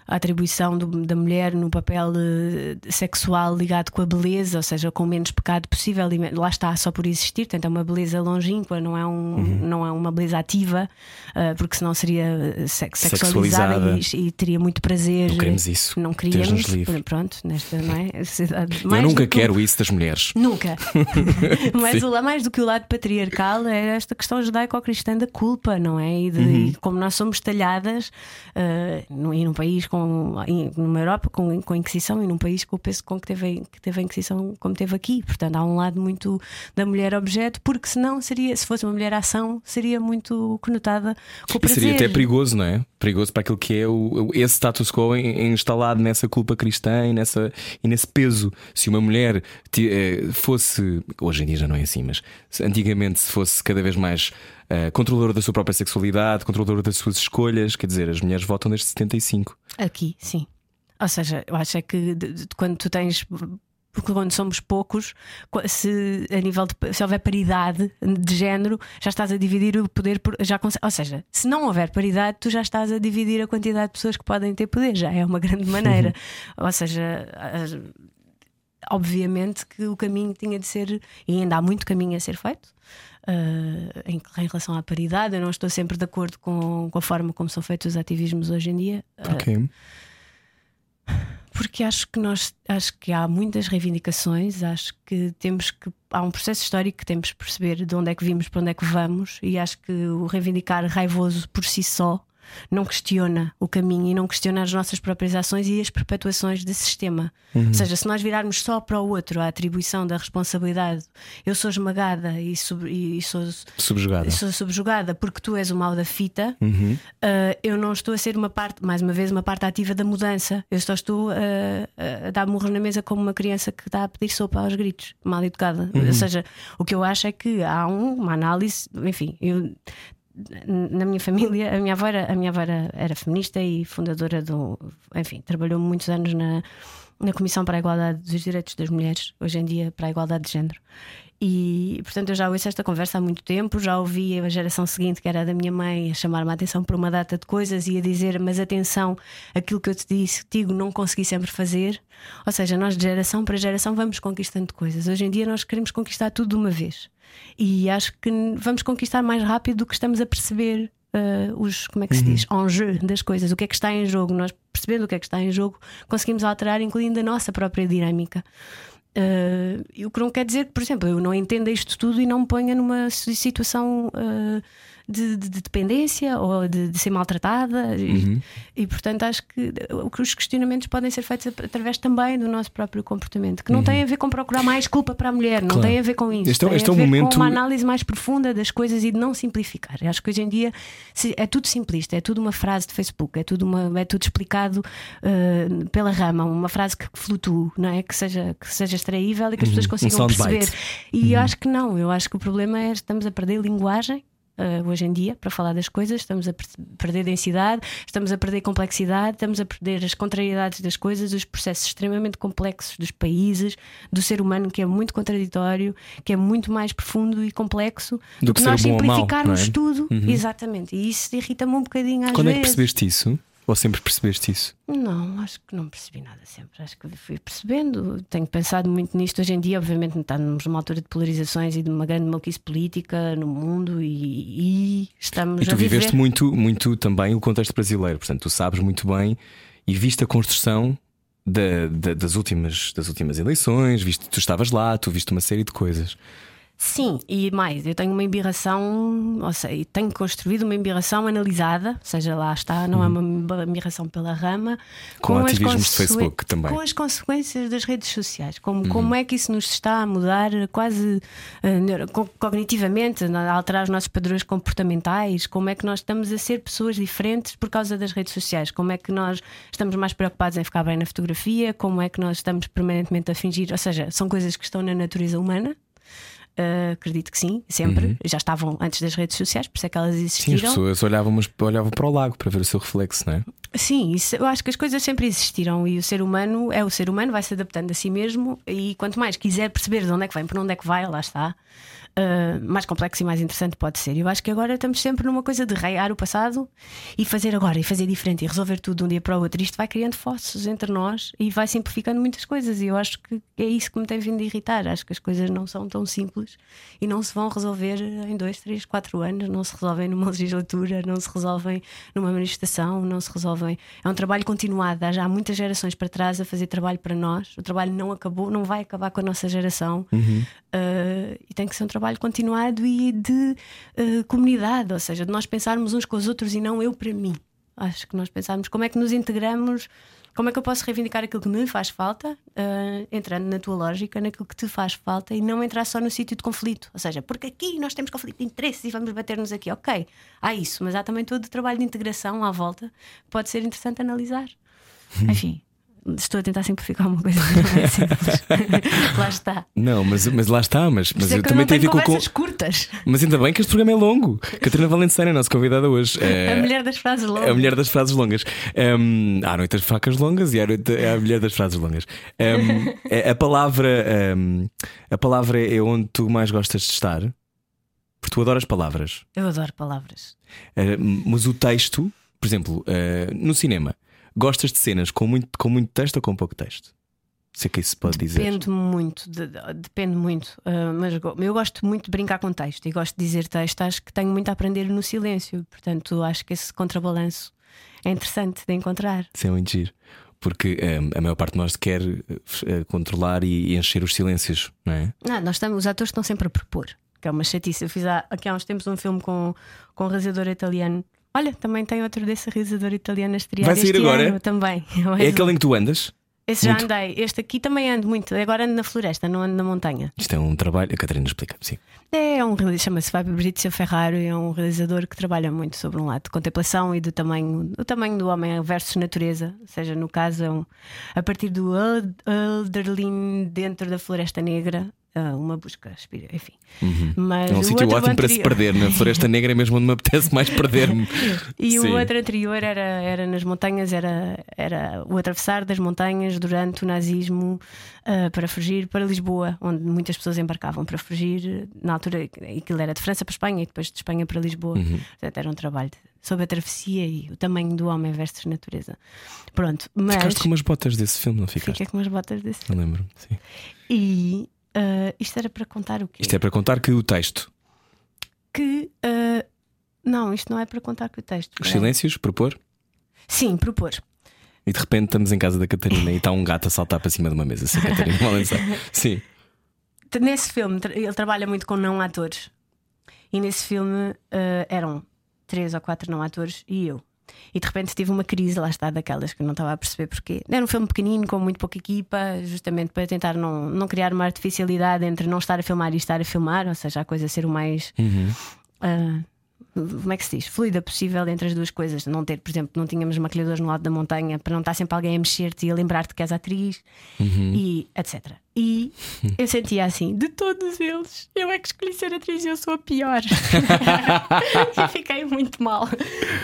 a atribuição do- da mulher no papel eh, sexual ligado com a beleza, ou seja, com o menos pecado possível. E lá está, só por existir. Portanto, é uma beleza longínqua, não é, um, não é uma beleza ativa, eh, porque senão seria eh, sex- sexualizada e, e teria muito prazer. Não queremos isso. Não queríamos. Pronto, nesta não é? sociedade. Eu nunca do que- quero isso das mulheres. Nunca. Mas o, mais do que o lado patriarcal é esta questão judaico-cristã da culpa, não é? E, de, Uhum. e como nós somos talhadas uh, num, e num país com em- numa Europa com, com a Inquisição e num país com o peso com que teve, que teve a Inquisição como teve aqui. Portanto, há um lado muito da mulher objeto, porque senão seria, se fosse uma mulher ação, seria muito conotada com o E prazer. seria até perigoso, não é? Perigoso para aquilo que é o, esse status quo instalado nessa culpa cristã e, nessa, e nesse peso. Se uma mulher eh, fosse, hoje em dia já não é assim, mas antigamente se fosse cada vez mais eh, controladora da sua própria sexualidade, controladora das suas escolhas, quer dizer, as mulheres votam desde 75. Aqui, sim. Ou seja, eu acho é que de- de- quando tu tens. Porque quando somos poucos, se a nível de, se houver paridade de género, já estás a dividir o poder por, já ou seja, se não houver paridade, tu já estás a dividir a quantidade de pessoas que podem ter poder, já é uma grande maneira. ou seja, obviamente que o caminho tinha de ser, e ainda há muito caminho a ser feito. Uh, em, em, relação à paridade, eu não estou sempre de acordo com, com a forma como são feitos os ativismos hoje em dia. Porquê? porque acho que nós acho que há muitas reivindicações, acho que temos que há um processo histórico que temos que perceber de onde é que vimos, para onde é que vamos, e acho que o reivindicar raivoso por si só não questiona o caminho e não questiona as nossas próprias ações e as perpetuações desse sistema. Uhum. Ou seja, se nós virarmos só para o outro a atribuição da responsabilidade, eu sou esmagada e, sub, e sou subjugada. sou subjugada porque tu és o mal da fita, uhum. uh, eu não estou a ser uma parte, mais uma vez, uma parte ativa da mudança. Eu só estou uh, a dar murros na mesa como uma criança que está a pedir sopa aos gritos, mal educada. Uhum. Ou seja, o que eu acho é que há um, uma análise, enfim, eu na minha família, a minha avó, era, a minha avó era, era, feminista e fundadora do. Enfim, trabalhou muitos anos na, na Comissão para a Igualdade dos Direitos das Mulheres, hoje em dia para a Igualdade de Género. E, portanto, eu já ouço esta conversa há muito tempo, já ouvi a geração seguinte, que era a da minha mãe, a chamar-me a atenção por uma data de coisas e a dizer: Mas atenção, aquilo que eu te disse, digo, não consegui sempre fazer. Ou seja, nós de geração para geração vamos conquistando coisas. Hoje em dia nós queremos conquistar tudo de uma vez. E acho que vamos conquistar mais rápido do que estamos a perceber uh, os, como é que se diz, uhum. enjeu das coisas, o que é que está em jogo. Nós percebendo o que é que está em jogo, conseguimos alterar, incluindo a nossa própria dinâmica. Uh, o que não quer dizer que, por exemplo, eu não entenda isto tudo e não me ponha numa situação uh, de, de, de dependência ou de, de ser maltratada. Uhum. E, e, portanto, acho que os questionamentos podem ser feitos através também do nosso próprio comportamento, que não uhum. tem a ver com procurar mais culpa para a mulher, não claro. tem a ver com isso. Este, é tem este a ver é um momento... com uma análise mais profunda das coisas e de não simplificar. Acho que hoje em dia é tudo simplista, é tudo uma frase de Facebook, é tudo, uma, é tudo explicado uh, pela rama, uma frase que flutue, não é? Que seja, que seja extraível e que as pessoas uhum. consigam um perceber. E eu uhum. acho que não, eu acho que o problema é estamos a perder linguagem uh, hoje em dia para falar das coisas, estamos a perder densidade, estamos a perder complexidade, estamos a perder as contrariedades das coisas, os processos extremamente complexos dos países, do ser humano que é muito contraditório, que é muito mais profundo e complexo do, que, nós simplificarmos é? tudo. Uhum. Exatamente. E isso irrita-me um bocadinho às Quando vezes. é que percebeste isso? Ou sempre percebeste isso? Não, acho que não percebi nada sempre. Acho que fui percebendo. Tenho pensado muito nisto hoje em dia. Obviamente, estamos numa altura de polarizações e de uma grande maluquice política no mundo e, e estamos. E tu viveste muito, muito também o contexto brasileiro. Portanto, tu sabes muito bem e viste a construção da, da, das, últimas, das últimas eleições. Viste, tu estavas lá, tu viste uma série de coisas. Sim, e mais, eu tenho uma embirração, ou seja, tenho construído uma embirração analisada, ou seja, lá está, não uhum. é uma embirração pela rama, com, com ativismos de Facebook também. Com as consequências das redes sociais, como, uhum. como é que isso nos está a mudar quase uh, cognitivamente, a alterar os nossos padrões comportamentais, como é que nós estamos a ser pessoas diferentes por causa das redes sociais, como é que nós estamos mais preocupados em ficar bem na fotografia, como é que nós estamos permanentemente a fingir, ou seja, são coisas que estão na natureza humana. Uh, acredito que sim, sempre. Uhum. Já estavam antes das redes sociais, por isso é que elas existiram. Sim, as pessoas olhavam, olhavam para o lago para ver o seu reflexo, não é? Sim, isso, eu acho que as coisas sempre existiram e o ser humano é o ser humano, vai se adaptando a si mesmo e quanto mais quiser perceber de onde é que vem, para onde é que vai, lá está uh, mais complexo e mais interessante pode ser. Eu acho que agora estamos sempre numa coisa de raiar o passado e fazer agora e fazer diferente e resolver tudo de um dia para o outro. Isto vai criando fossos entre nós e vai simplificando muitas coisas. E eu acho que é isso que me tem vindo a irritar. Acho que as coisas não são tão simples e não se vão resolver em dois, três, quatro anos, não se resolvem numa legislatura, não se resolvem numa manifestação, não se resolvem. É um trabalho continuado. Há já muitas gerações para trás a fazer trabalho para nós. O trabalho não acabou, não vai acabar com a nossa geração uhum. Uh, e tem que ser um trabalho continuado e de uh, comunidade, ou seja, de nós pensarmos uns com os outros e não eu para mim. Acho que nós pensarmos como é que nos integramos, como é que eu posso reivindicar aquilo que me faz falta, uh, entrando na tua lógica, naquilo que te faz falta e não entrar só no sítio de conflito. Ou seja, porque aqui nós temos conflito de interesses e vamos bater-nos aqui. Ok, há isso, mas há também todo o trabalho de integração à volta que pode ser interessante analisar. Enfim, Estou a tentar simplificar uma coisa que não é simples. lá está. Não, mas, mas lá está, mas, mas é eu também tenho a ver com. curtas. Mas ainda bem que este programa é longo. Catarina Valentina é a nossa convidada hoje. É... A mulher das frases longas. A mulher das frases longas. Um, há noite as facas longas e há noite é a mulher das frases longas. Um, a, palavra, um, a palavra é onde tu mais gostas de estar. Porque tu adoras palavras. Eu adoro palavras. Uh, mas o texto, por exemplo, uh, no cinema. Gostas de cenas com muito, com muito texto ou com pouco texto? Se é que isso pode dizer. Depende muito, de- de- depende muito. uh, mas go- eu gosto muito de brincar com texto e gosto de dizer texto. Acho que tenho muito a aprender no silêncio. Portanto, acho que esse contrabalanço é interessante de encontrar. Isso é muito giro. Porque hum, a maior parte de nós quer eh, controlar e encher os silêncios, não é? Ah, nós estamos, os atores estão sempre a propor, que é uma chatice. Eu fiz há, aqui há uns tempos um filme com, com um realizador italiano. Olha, também tem outro desse realizador italiano a estrear Vai sair agora? ano também. É aquele em que tu andas? Esse já muito- andei. Este aqui também ando muito. Agora ando na floresta, não ando na montanha. Isto é um trabalho. A Catarina explica, sim. É um realizador, chama-se Fabrizio Ferraro, é um realizador que trabalha muito sobre um lado de contemplação e do tamanho, o tamanho do homem versus natureza. Ou seja, no caso, é um, a partir do Eld- Elderlin dentro da Floresta Negra, ah, uma busca, enfim. Mas É um sítio ótimo para se anterior- perder. Na Floresta Negra é mesmo onde me apetece mais perder-me. E Sim. o outro anterior era, era nas montanhas, era, era o atravessar das montanhas durante o nazismo ah, para fugir para Lisboa, onde muitas pessoas embarcavam para fugir. Na altura, aquilo era de França para Espanha e depois de Espanha para Lisboa. Uhum. Portanto, era um trabalho sobre a travessia e o tamanho do homem versus natureza. Pronto, mas Ficaste com umas botas desse filme, não ficaste? fiquei com umas botas desse. Não lembro. Sim. E ah, isto era para contar o quê? Isto é para contar que o texto, Que. ah, não, isto não é para contar que o texto. os é- silêncios, propor, Sim, propor. e de repente estamos em casa da Catarina e está um gato a saltar para cima de uma mesa. Sim, Catarina. Sim. Nesse filme, ele trabalha muito com não atores. E nesse filme eh, eram três ou quatro não atores e eu. E de repente tive uma crise, lá está, daquelas que eu não estava a perceber porquê. Era um filme pequenino, com muito pouca equipa, justamente para tentar não, não criar uma artificialidade entre não estar a filmar e estar a filmar, ou seja, a coisa ser o mais. ah, como é que se diz? Fluida possível entre as duas coisas. Não ter, por exemplo, não tínhamos maquilhadores no lado da montanha para não estar sempre alguém a mexer-te e a lembrar-te que és atriz e etc. E eu sentia assim, de todos eles, eu é que escolhi ser atriz e eu sou a pior. e fiquei muito mal,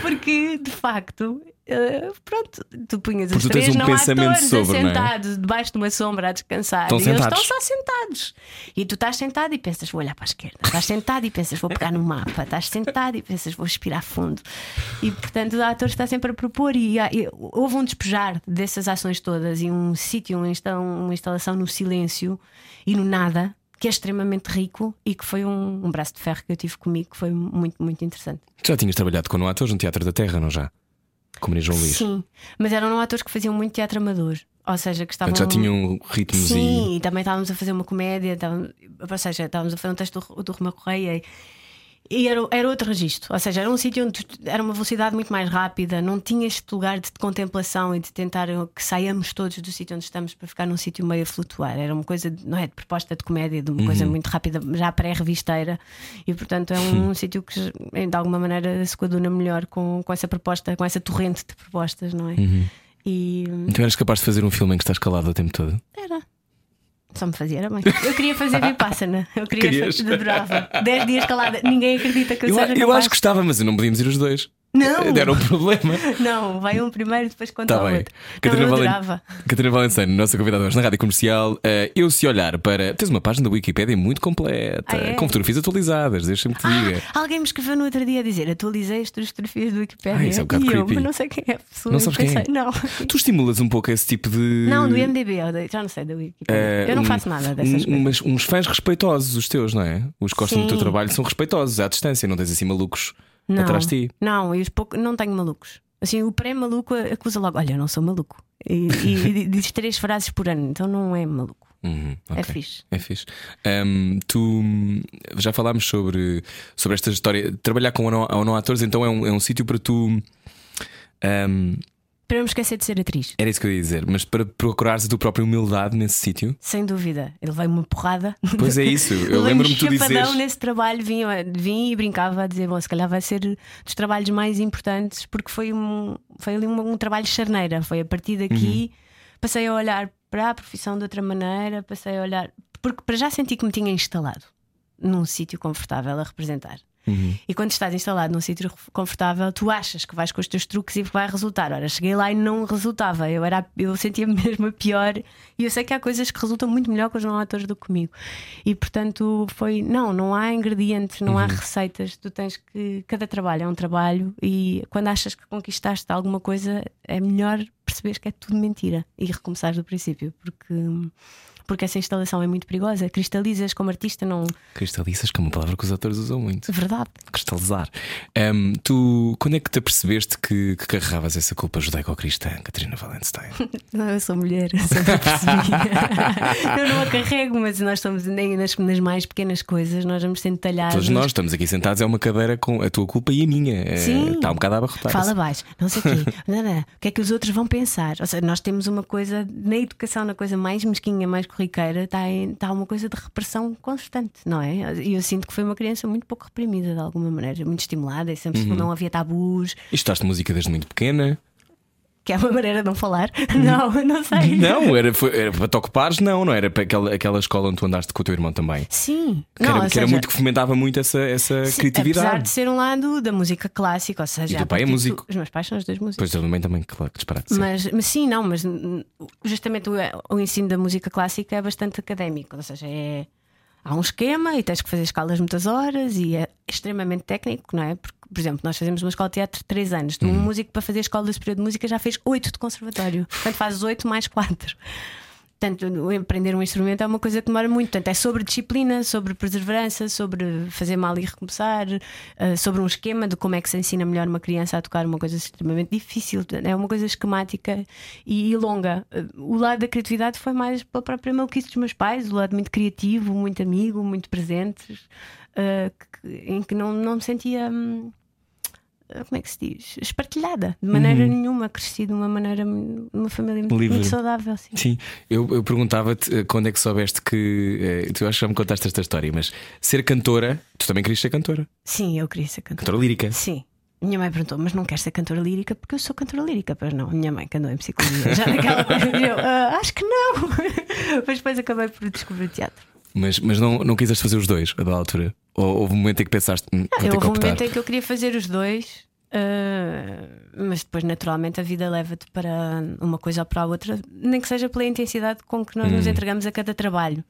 porque de facto. eh, pronto, tu punhas Porque tens três um não atores sobre, não é? debaixo de uma sombra a descansar Estão e eles sentados. estão só sentados. E tu estás sentado e pensas, vou olhar para a esquerda. Estás sentado e pensas, vou pegar no mapa. Estás sentado e pensas, vou respirar fundo. E portanto, o ator está sempre a propor. E, há- e houve um despejar dessas ações todas e um sítio, uma insta- uma instalação no silêncio e no nada. Que é extremamente rico e que foi um, um braço de ferro que eu tive comigo, que foi muito, muito interessante. Já tinhas trabalhado com atores no Teatro da Terra, não já? Com Maria João Luís. Sim, mas eram atores que faziam muito teatro amador, ou seja, que estavam. Já tinham ritmos Sim, e também estávamos a fazer uma comédia, estávamos, ou seja, estávamos a fazer um texto do, do Roma Correia e, era, era outro registro, ou seja, era um sítio onde era uma velocidade muito mais rápida, não tinha este lugar de contemplação e de tentar que saiamos todos do sítio onde estamos para ficar num sítio meio a flutuar. Era uma coisa, de- não é? De proposta de comédia, de uma coisa Uhum. muito rápida, já pré-revisteira, e portanto é um, sítio que de alguma maneira se coaduna melhor com, com essa proposta, com essa torrente de propostas, não é? Uhum. E Então eras capaz de fazer um filme em que estás calado o tempo todo? era. Só me fazia, era bem. Eu queria fazer Vipassana. Eu queria Querias? fazer, adorava. 10 dias calada. Ninguém acredita que eu, Eu, seja eu capaz. acho que estava, mas não podíamos ir os dois. Não! Deram um problema. Não, vai um primeiro, depois conta Está o bem. outro. Não, Catarina, eu Valen... Catarina Valenciano, nossa convidada hoje na rádio comercial. eh, eu, se olhar para. Tens uma página da Wikipédia muito completa, Ah, é? com fotografias atualizadas, deixa-me que te diga. Ah, alguém me escreveu no outro dia a dizer atualizei as tuas fotografias do Wikipedia. Ah, isso é um bocado e eu, creepy. mas não sei quem é a pessoa. Não sabes quem é? pensei, Não. Tu estimulas um pouco esse tipo de. Não, do da- já não sei, da Wikipedia. eh, eu não um- faço nada dessas um- coisas. mas uns fãs respeitosos, os teus, não é? Os que gostam do teu trabalho são respeitosos à distância, não tens assim malucos Não, atrás de ti. não, e os pouco, não tenho malucos. Assim, o pré-maluco acusa logo: Olha, eu não sou maluco. E, e- e diz três frases por ano, então não é maluco. Uhum, É ok. fixe. É fixe. Ahm, tu já falámos sobre, sobre esta história. Trabalhar com ou não, não atores, então é um, é um sítio para tu. ahm, Para me esquecer de ser atriz. era isso que eu ia dizer, mas para procurares a tua própria humildade nesse sítio. Sem dúvida. Ele veio uma porrada. Pois é isso. Eu lembro-me tu dizeres. nesse trabalho, vim, vim e brincava a dizer: Bom, se calhar vai ser dos trabalhos mais importantes, porque foi, um, foi ali um, um trabalho de charneira. Foi a partir daqui, Uhum. passei a olhar para a profissão de outra maneira, passei a olhar. Porque para já senti que me tinha instalado num sítio confortável a representar. E quando estás instalado num sítio confortável, tu achas que vais com os teus truques e vai resultar. Ora, cheguei lá e não resultava. Eu, era, eu sentia-me mesmo a pior. E eu sei que há coisas que resultam muito melhor com os não atores do que comigo. E portanto foi: não, não há ingredientes, não há receitas. Tu tens que. Cada trabalho é um trabalho. E quando achas que conquistaste alguma coisa, é melhor perceberes que é tudo mentira e recomeçares do princípio. Porque porque essa instalação é muito perigosa. Cristalizas como artista, não. Cristalizas, que é uma palavra que os atores usam muito. Verdade. Cristalizar. Um, tu, quando é que te apercebeste que, que carregavas essa culpa judaico-cristã, Catarina Valenstein? não, eu sou mulher, eu sempre percebi. eu não a carrego, mas nós somos nem nas, nas, mais pequenas coisas, nós vamos sendo talhados. Todos nós estamos aqui sentados, é uma cadeira com a tua culpa e a minha. É, Sim. Está um bocado a abarrotar. Fala baixo, não sei o quê. não, não. O que é que os outros vão pensar? Ou seja, nós temos uma coisa na educação, na coisa mais mesquinha, mais corriqueira, está, em, está uma coisa de repressão constante, não é? E eu sinto que foi uma criança muito pouco reprimida de alguma maneira, muito estimulada, e sempre uhum. não havia tabus. E estudaste música desde muito pequena? Que é uma maneira de não falar. Não, não sei. Não, era, foi, era para te ocupares, não, não era para aquela, aquela escola onde tu andaste com o teu irmão também. Sim, que não, era, que seja, era muito que fomentava muito essa, essa sim, criatividade. Apesar de ser um lado da música clássica, ou seja, e teu pai é músico. Tu, os meus pais são os dois músicos. Pois eu também, também, claro, que disparate. Mas, mas sim, não, mas justamente o, o ensino da música clássica é bastante académico, ou seja, é há um esquema e tens que fazer escalas muitas horas e é extremamente técnico, não é? Porque, por exemplo, nós fazemos uma escola de teatro de 3 anos. Uhum. Um músico para fazer a escola superior de música já fez 8 de conservatório. Portanto, fazes 8 mais 4. Portanto, aprender um instrumento é uma coisa que demora muito. Portanto, é sobre disciplina, sobre perseverança, sobre fazer mal e recomeçar, uh, sobre um esquema de como é que se ensina melhor uma criança a tocar uma coisa extremamente difícil. É uma coisa esquemática e, longa. Uh, o lado da criatividade foi mais pela própria maluquice dos meus pais, o lado muito criativo, muito amigo, muito presente, uh, que, em que não, não me sentia. Hum, como é que se diz? Espartilhada, de maneira uhum. nenhuma, cresci de uma maneira, uma família muito, muito saudável. Sim, sim. Eu, eu perguntava-te eh, quando é que soubeste que. Eh, tu acho que já me contaste esta história, mas ser cantora, tu também querias ser cantora? Sim, eu queria ser cantora. Cantora lírica? Sim. Minha mãe perguntou, mas não queres ser cantora lírica? Porque eu sou cantora lírica, pois não. Minha mãe que andou em psicologia, já naquela coisa, eu uh, acho que não. mas depois acabei por descobrir o teatro. Mas, mas não, não quiseste fazer os dois a da altura? Ou houve um momento em que pensaste. Hum, não, houve um momento em que eu queria fazer os dois, uh, mas depois, naturalmente, a vida leva-te para uma coisa ou para a outra, nem que seja pela intensidade com que nós hum. nos entregamos a cada trabalho.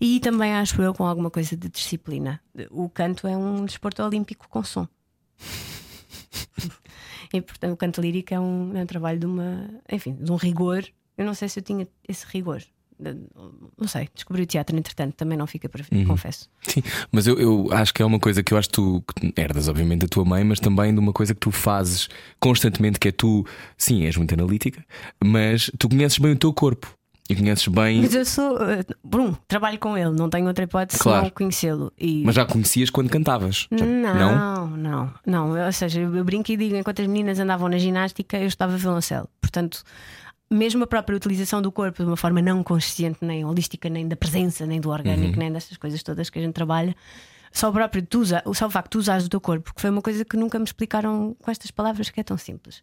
E também acho eu com alguma coisa de disciplina. O canto é um desporto olímpico com som. e portanto, o canto lírico é um, é um trabalho de uma, enfim, de um rigor. Eu não sei se eu tinha esse rigor não sei, descobri o teatro, entretanto, também não fica para uhum. confesso. Sim, mas eu, eu, acho que é uma coisa que eu acho que tu herdas, obviamente, da tua mãe, mas também de uma coisa que tu fazes constantemente, que é tu, sim, és muito analítica, mas tu conheces bem o teu corpo. E conheces bem. Mas eu sou. Uh, Brum, trabalho com ele, não tenho outra hipótese claro. senão conhecê-lo. E... Mas já conhecias quando cantavas? Já... Não, não, não, não. Ou seja, eu brinco e digo: enquanto as meninas andavam na ginástica, eu estava violoncelo. Portanto, mesmo a própria utilização do corpo de uma forma não consciente, nem holística, nem da presença, nem do orgânico, uhum. nem dessas coisas todas que a gente trabalha, só o próprio tu usa, só o facto de tu usares o teu corpo, que foi uma coisa que nunca me explicaram com estas palavras que é tão simples.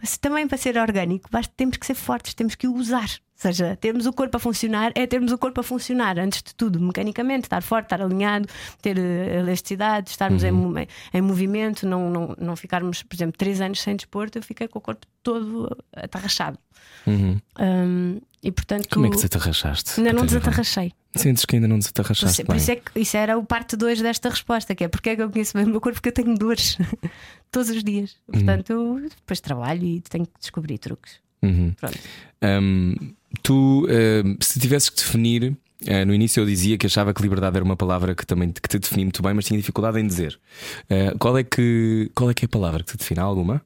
Mas também para ser orgânico, basta, temos que ser fortes, temos que o usar. Ou seja, termos o corpo a funcionar é termos o corpo a funcionar, antes de tudo, mecanicamente, estar forte, estar alinhado, ter eh, elasticidade, estarmos uhum. em, em, movimento, não, não, não ficarmos, por exemplo, três anos sem desporto, eu fiquei com o corpo todo atarrachado. Uhum. Um, e portanto, Como é que desatarrachaste? Ainda não desatarrachei. Sentes que ainda não desatarrachaste? Por isso, é que, isso era o parte 2 desta resposta, que é porque é que eu conheço bem o meu corpo, porque eu tenho dores todos os dias. Uhum. Portanto, eu depois trabalho e tenho que descobrir truques. Uhum. Pronto. Um, tu, uh, se tivesses que definir, uh, no início eu dizia que achava que liberdade era uma palavra que também que te definia muito bem, mas tinha dificuldade em dizer. Uh, qual, é que, qual é que é a palavra que te define? alguma?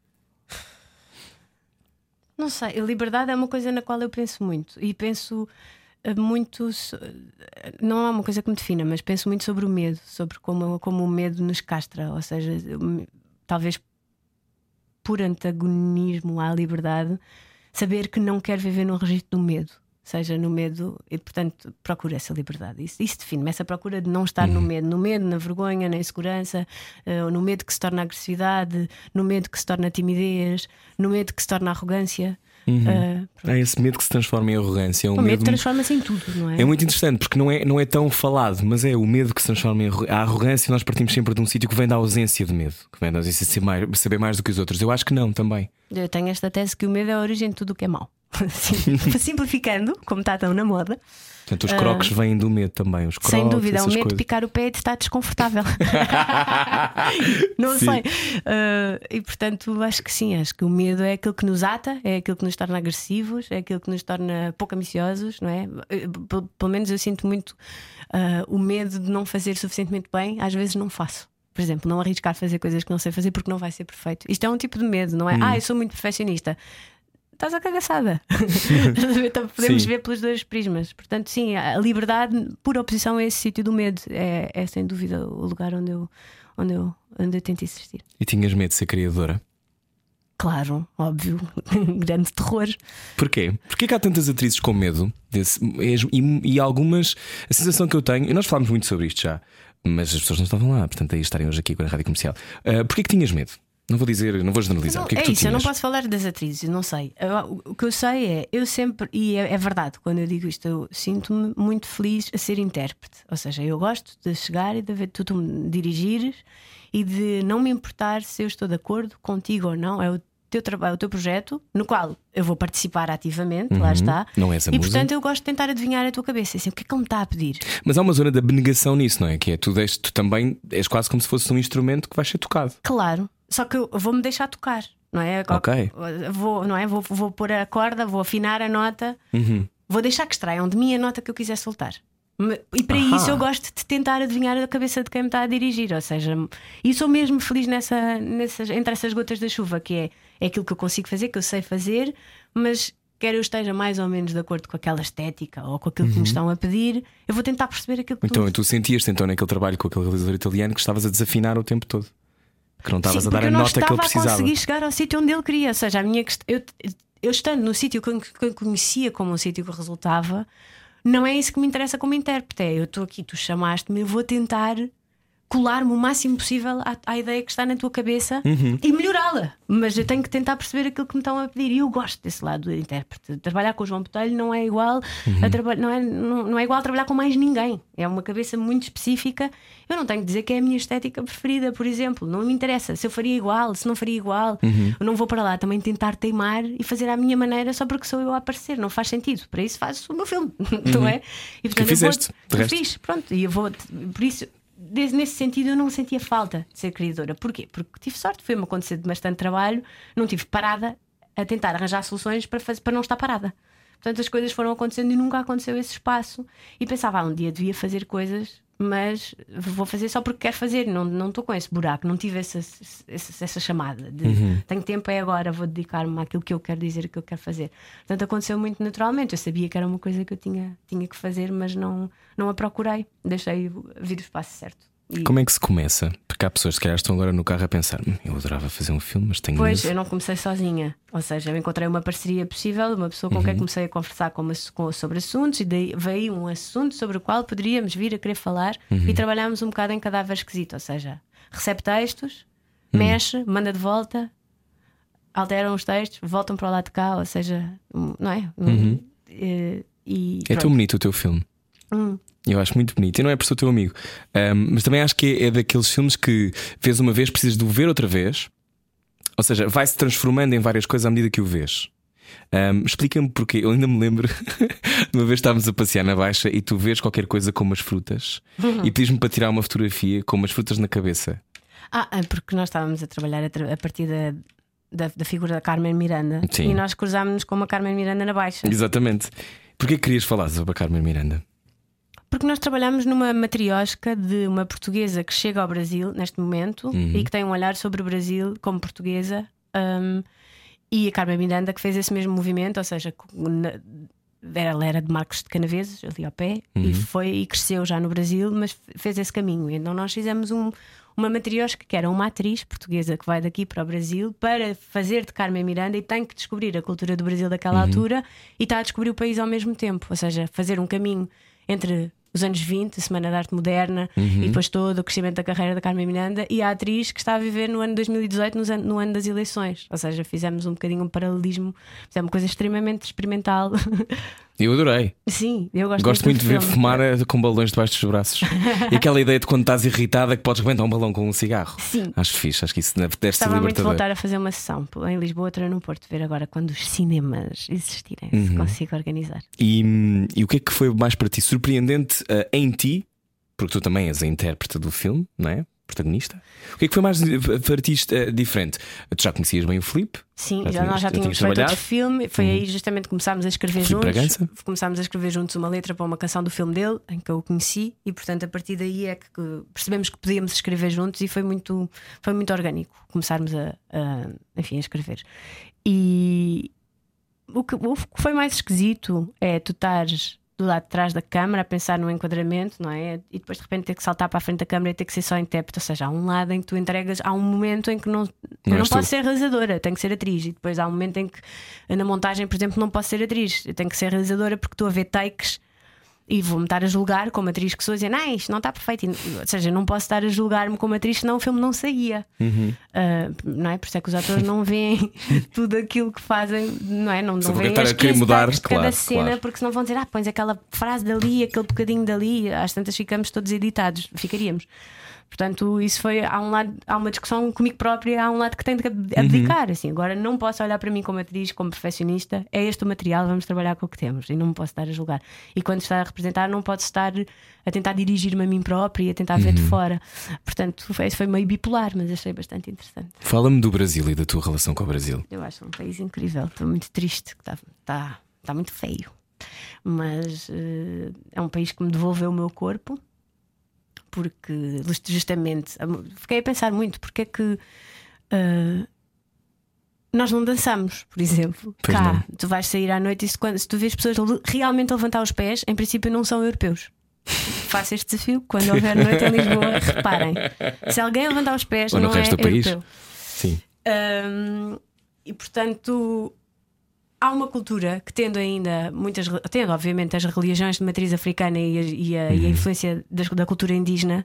Não sei, liberdade é uma coisa na qual eu penso muito e penso muito. Não é uma coisa que me defina, mas penso muito sobre o medo, sobre como, como o medo nos castra, ou seja, talvez por antagonismo à liberdade saber que não quer viver num registro do medo, seja no medo, e portanto procura essa liberdade. Isso, isso define-me, essa procura de não estar uhum. no medo, no medo, na vergonha, na insegurança, uh, no medo que se torna agressividade, no medo que se torna timidez, no medo que se torna arrogância. Ah, Há esse medo que se transforma em arrogância. É um o medo medo transforma-se em tudo, não é? É muito interessante porque não é, não é tão falado, mas é o medo que se transforma em arro- a arrogância. Nós partimos sempre de um sítio que vem da ausência de medo, que vem da ausência de ser mais- saber mais do que os outros. Eu acho que não também. Eu tenho esta tese que o medo é a origem de tudo o que é mau. Sim, Simplificando, como está tão na moda, Portanto, os croques vêm do medo também. Os croques, sem dúvida, o medo de picar o pé e de estar desconfortável. não Sim. sei. Ah, e portanto, acho que sim, acho que o medo é aquilo que nos ata, é aquilo que nos torna agressivos, é aquilo que nos torna pouco ambiciosos, não é? Eh, Pelo pelo menos eu sinto muito ah, o medo de não fazer suficientemente bem, às vezes não faço. Por exemplo, não arriscar fazer coisas que não sei fazer porque não vai ser perfeito. Isto é um tipo de medo, não é? Ah, eu sou muito perfeccionista. Estás a cagaçada. então podemos Sim. ver pelos dois prismas. Portanto, sim, a liberdade, por oposição a esse sítio do medo, é, é sem dúvida o lugar onde eu, onde, eu, onde eu tento existir. E tinhas medo de ser criadora? Claro, óbvio, grande terror. Porquê? Porquê que há tantas atrizes com medo? Desse, e, e algumas, a sensação que eu tenho, e nós falámos muito sobre isto já, mas as pessoas não estavam lá, portanto, aí estarem hoje aqui com a rádio comercial. Uh, Porquê que tinhas medo? Não vou dizer, não vou generalizar. Não, o que é, que é tu isso, eu não tinhas? posso falar das atrizes, não sei. Eu- o que eu sei é, eu sempre, e é, é verdade quando eu digo isto, eu sinto-me muito feliz a ser intérprete. Ou seja, eu gosto de chegar e de ver tu, tu me dirigires e de não me importar se eu estou de acordo contigo ou não. É o teu trabalho, o teu projeto, no qual eu vou participar ativamente, lá está. Não és a e portanto eu gosto de tentar adivinhar a tua cabeça. Assim, o que é que ele me está a pedir? Mas há uma zona de abnegação nisso, não é? Que é tu, deixas, tu também és quase como se fosse um instrumento que vai ser tocado. Claro, só que eu vou-me deixar tocar, não é? Ok. Vou, não é? Vou, vou pôr a corda, vou afinar a nota, Uhum. vou deixar que extraiam de mim a nota que eu quiser soltar. E para Ahá. isso eu gosto de tentar adivinhar a cabeça de quem me está a dirigir, ou seja, e sou mesmo feliz nessa, nessas, entre essas gotas da chuva, que é, é aquilo que eu consigo fazer, que eu sei fazer, mas quer eu esteja mais ou menos de acordo com aquela estética ou com aquilo que me estão a pedir, eu vou tentar perceber aquilo que Uhum. Então, tu sentias-te então naquele trabalho com aquele realizador italiano que estavas a desafinar o tempo todo. Que não estavas a dar porque a eu não nota que ele estava a precisava. conseguir chegar ao sítio onde ele queria. Ou seja, a minha eu, eu estando no sítio que eu, que eu conhecia como um sítio que resultava, não é isso que me interessa como intérprete. É, eu estou aqui, tu chamaste-me, eu vou tentar colar-me o máximo possível à, à ideia que está na tua cabeça Uhum. e melhorá-la. Mas eu tenho que tentar perceber aquilo que me estão a pedir. E eu gosto desse lado do intérprete. Trabalhar com o João Botelho não é igual Uhum. a não, é, não, não é igual a trabalhar com mais ninguém. É uma cabeça muito específica. Eu não tenho que dizer que é a minha estética preferida, por exemplo. Não me interessa se eu faria igual, se não faria igual. Uhum. Eu não vou para lá também tentar teimar e fazer à minha maneira só porque sou eu a aparecer. Não faz sentido. Para isso faço o meu filme, não é? E portanto, eu vou- Uhum. fizeste, eu resto. fiz, pronto. E eu vou. Por isso. Nesse sentido, eu não sentia falta de ser criadora. Porquê? Porque tive sorte, foi-me acontecer de bastante trabalho, não tive parada a tentar arranjar soluções para, fazer, para não estar parada. Portanto, as coisas foram acontecendo e nunca aconteceu esse espaço. E pensava, ah, um dia devia fazer coisas, mas vou fazer só porque quero fazer. Não não estou com esse buraco, não tive essa, essa, essa chamada de tenho tempo, é agora, vou dedicar-me àquilo que eu quero dizer, que eu quero fazer. Portanto, aconteceu muito naturalmente. Eu sabia que era uma coisa que eu tinha, tinha que fazer, mas não, não a procurei. Deixei vir o espaço certo. E- Como é que se começa? Porque há pessoas que calhar estão agora no carro a pensar: "Hum, eu adorava fazer um filme, mas tenho Pois, medo." eu não comecei sozinha. Ou seja, eu encontrei uma parceria possível, uma pessoa com Uhum. quem comecei a conversar com, uma- com- sobre assuntos, e daí veio um assunto sobre o qual poderíamos vir a querer falar Uhum. e trabalhámos um bocado em cadáver esquisito. Ou seja, recebe textos, Uhum. mexe, manda de volta, alteram os textos, voltam para o lado de cá, ou seja, não é? Um, eh, E, É tão bonito o teu filme. Hum. Eu acho muito bonito. E não é por ser o teu amigo. Ahm, mas também acho que é, é daqueles filmes que vês uma vez, precisas de o ver outra vez. Ou seja, vai-se transformando em várias coisas à medida que o vês. Ahm, Explica-me porquê. Eu ainda me lembro de uma vez estávamos a passear na Baixa e tu vês qualquer coisa com umas frutas Uhum. e pedis-me para tirar uma fotografia com umas frutas na cabeça. Ah, é porque nós estávamos a trabalhar a, tra- a partir da, da, da figura da Carmen Miranda Sim. e nós cruzámos-nos com uma Carmen Miranda na Baixa. Exatamente. Porquê que querias falar sobre a Carmen Miranda? Porque nós trabalhamos numa matriosca de uma portuguesa que chega ao Brasil neste momento Uhum. e que tem um olhar sobre o Brasil como portuguesa. um, e a Carmen Miranda que fez esse mesmo movimento, ou seja, na- ela era de Marcos de Canaveses, ali ao pé, Uhum. e foi e cresceu já no Brasil, mas fez esse caminho. Então nós fizemos um- uma matriosca que era uma atriz portuguesa que vai daqui para o Brasil para fazer de Carmen Miranda e tem que descobrir a cultura do Brasil daquela Uhum. altura e está a descobrir o país ao mesmo tempo, ou seja, fazer um caminho entre os anos 20, a Semana da Arte Moderna Uhum. e depois todo o crescimento da carreira da Carmen Miranda e a atriz que está a viver no ano 2018, no ano, no ano das eleições. Ou seja, fizemos um bocadinho um paralelismo, fizemos uma coisa extremamente experimental. Eu adorei. Sim, eu gosto, Gosto muito de ver filme. fumar eh, com balões debaixo dos braços. e aquela ideia de quando estás irritada que podes rebentar um balão com um cigarro. Sim. Acho fixe, acho que isso deve, deve ser Estava muito libertador. voltar a fazer uma sessão em Lisboa, outra no Porto, ver agora quando os cinemas existirem, Uhum. se consigo organizar. E, hum, e o que é que foi mais para ti surpreendente eh, em ti? Porque tu também és a intérprete do filme, não é? Protagonista. O que é que foi mais para ti eh, diferente? Tu já conhecias bem o Filipe? Sim, Já já, nós já tínhamos feito trabalhado? Uhum. outro filme. Foi aí justamente que começámos a escrever Filipe juntos. Bragança? Começámos a escrever juntos uma letra para uma canção do filme dele, em que eu o conheci, e portanto a partir daí é que percebemos que podíamos escrever juntos e foi muito, foi muito orgânico começarmos a, a, enfim, a escrever. E o que, o que foi mais esquisito é tu estares do lado de trás da câmara a pensar no enquadramento, não é? E depois de repente ter que saltar para a frente da câmara e ter que ser só intérprete. Ou seja, há um lado em que tu entregas, há um momento em que não, eu não tu. posso ser realizadora, tenho que ser atriz. E depois há um momento em que na montagem, por exemplo, não posso ser atriz, eu tenho que ser realizadora porque estou a ver takes. E vou-me estar a julgar como atriz que sou, dizendo, ah, isto não está perfeito. Ou seja, não posso estar a julgar-me como atriz, senão o filme não saía. Ah, não é? Por isso é que os atores não veem tudo aquilo que fazem, não é? Não, não veem as a querer 15 mudar, cada cena, claro. porque senão vão dizer, ah, pões aquela frase dali, aquele bocadinho dali, às tantas ficamos todos editados, ficaríamos. Portanto, isso foi. Há, um lado, há uma discussão comigo própria, há um lado que tenho de Uhum. abdicar. Assim, agora não posso olhar para mim como atriz, como perfeccionista, é este o material, vamos trabalhar com o que temos e não me posso estar a julgar. E quando está a representar, não posso estar a tentar dirigir-me a mim própria e a tentar ver Uhum. de fora. Portanto, foi, foi meio bipolar, mas achei bastante interessante. Fala-me do Brasil e da tua relação com o Brasil. Eu acho um país incrível. Estou muito triste, que está tá, tá muito feio. Mas eh, é um país que me devolveu o meu corpo, porque just- justamente fiquei a pensar muito porque é que eh, nós não dançamos, por exemplo. Pois Cá, não. tu vais sair à noite e se, quando, se tu vês pessoas realmente levantar os pés, em princípio não são europeus. Faça este desafio quando houver noite em Lisboa, reparem. Se alguém levantar os pés, Ou no não resto é do país. europeu. Sim. Hum, e portanto há uma cultura que tendo ainda muitas tendo obviamente as religiões de matriz africana e a, e a- Uhum. e a influência das- da cultura indígena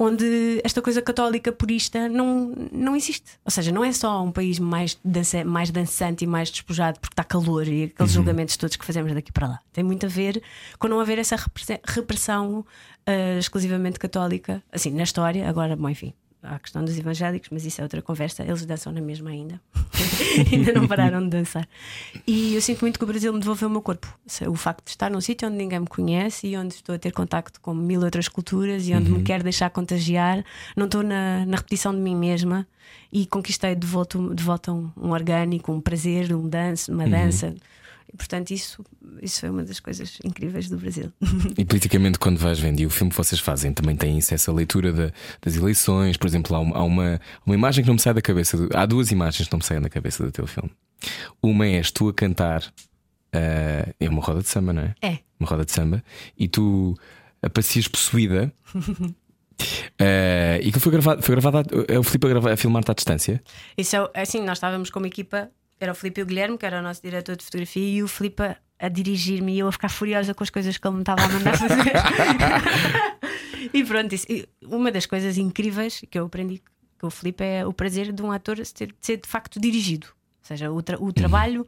onde esta coisa católica purista não, não existe. Ou seja, não é só um país mais, dança, mais dançante e mais despojado porque está calor e aqueles julgamentos todos que fazemos daqui para lá. Tem muito a ver com não haver essa repressão ah, exclusivamente católica, assim, na história. Agora, bom, enfim. A questão dos evangélicos, mas isso é outra conversa. Eles dançam na mesma ainda. ainda não pararam de dançar. E eu sinto muito que o Brasil me devolveu o meu corpo. O facto de estar num sítio onde ninguém me conhece e onde estou a ter contacto com mil outras culturas e onde me quero deixar contagiar, não estou na, na repetição de mim mesma e conquistei de volta, de volta um, um orgânico, um prazer, um danço, uma dança. E, portanto, isso, isso foi uma das coisas incríveis do Brasil. E politicamente, quando vais vendo, e o filme que vocês fazem também tem isso, essa leitura da- das eleições. Por exemplo, há, uma, há uma, uma imagem que não me sai da cabeça. do- há duas imagens que não me saem da cabeça do teu filme. Uma és tu a cantar, ah, é uma roda de samba, não é? É. Uma roda de samba, e tu aparecias possuída. Ah, e que foi gravado, foi gravado a- é o Filipe a, gravar, a filmar-te à distância. Isso é, é assim, nós estávamos com uma equipa, era o Filipe e o Guilherme, que era o nosso diretor de fotografia, e o Filipe a, a dirigir-me e eu a ficar furiosa com as coisas que ele me estava a mandar fazer. e pronto, isso, e uma das coisas incríveis que eu aprendi com o Filipe é o prazer de um ator ser, de ser de facto dirigido. Ou seja, o, tra- o trabalho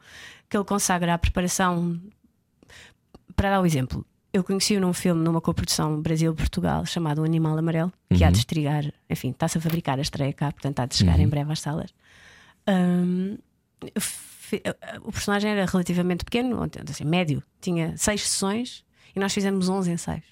que ele consagra à preparação. Para dar o exemplo, eu conheci-o num filme, numa coprodução Brasil-Portugal, chamado O Animal Amarelo, que há de estrear, enfim, está-se a fabricar a estreia cá, portanto há de chegar em breve às salas. Fi- o personagem era relativamente pequeno, ou assim, médio, tinha seis sessões e nós fizemos 11 ensaios.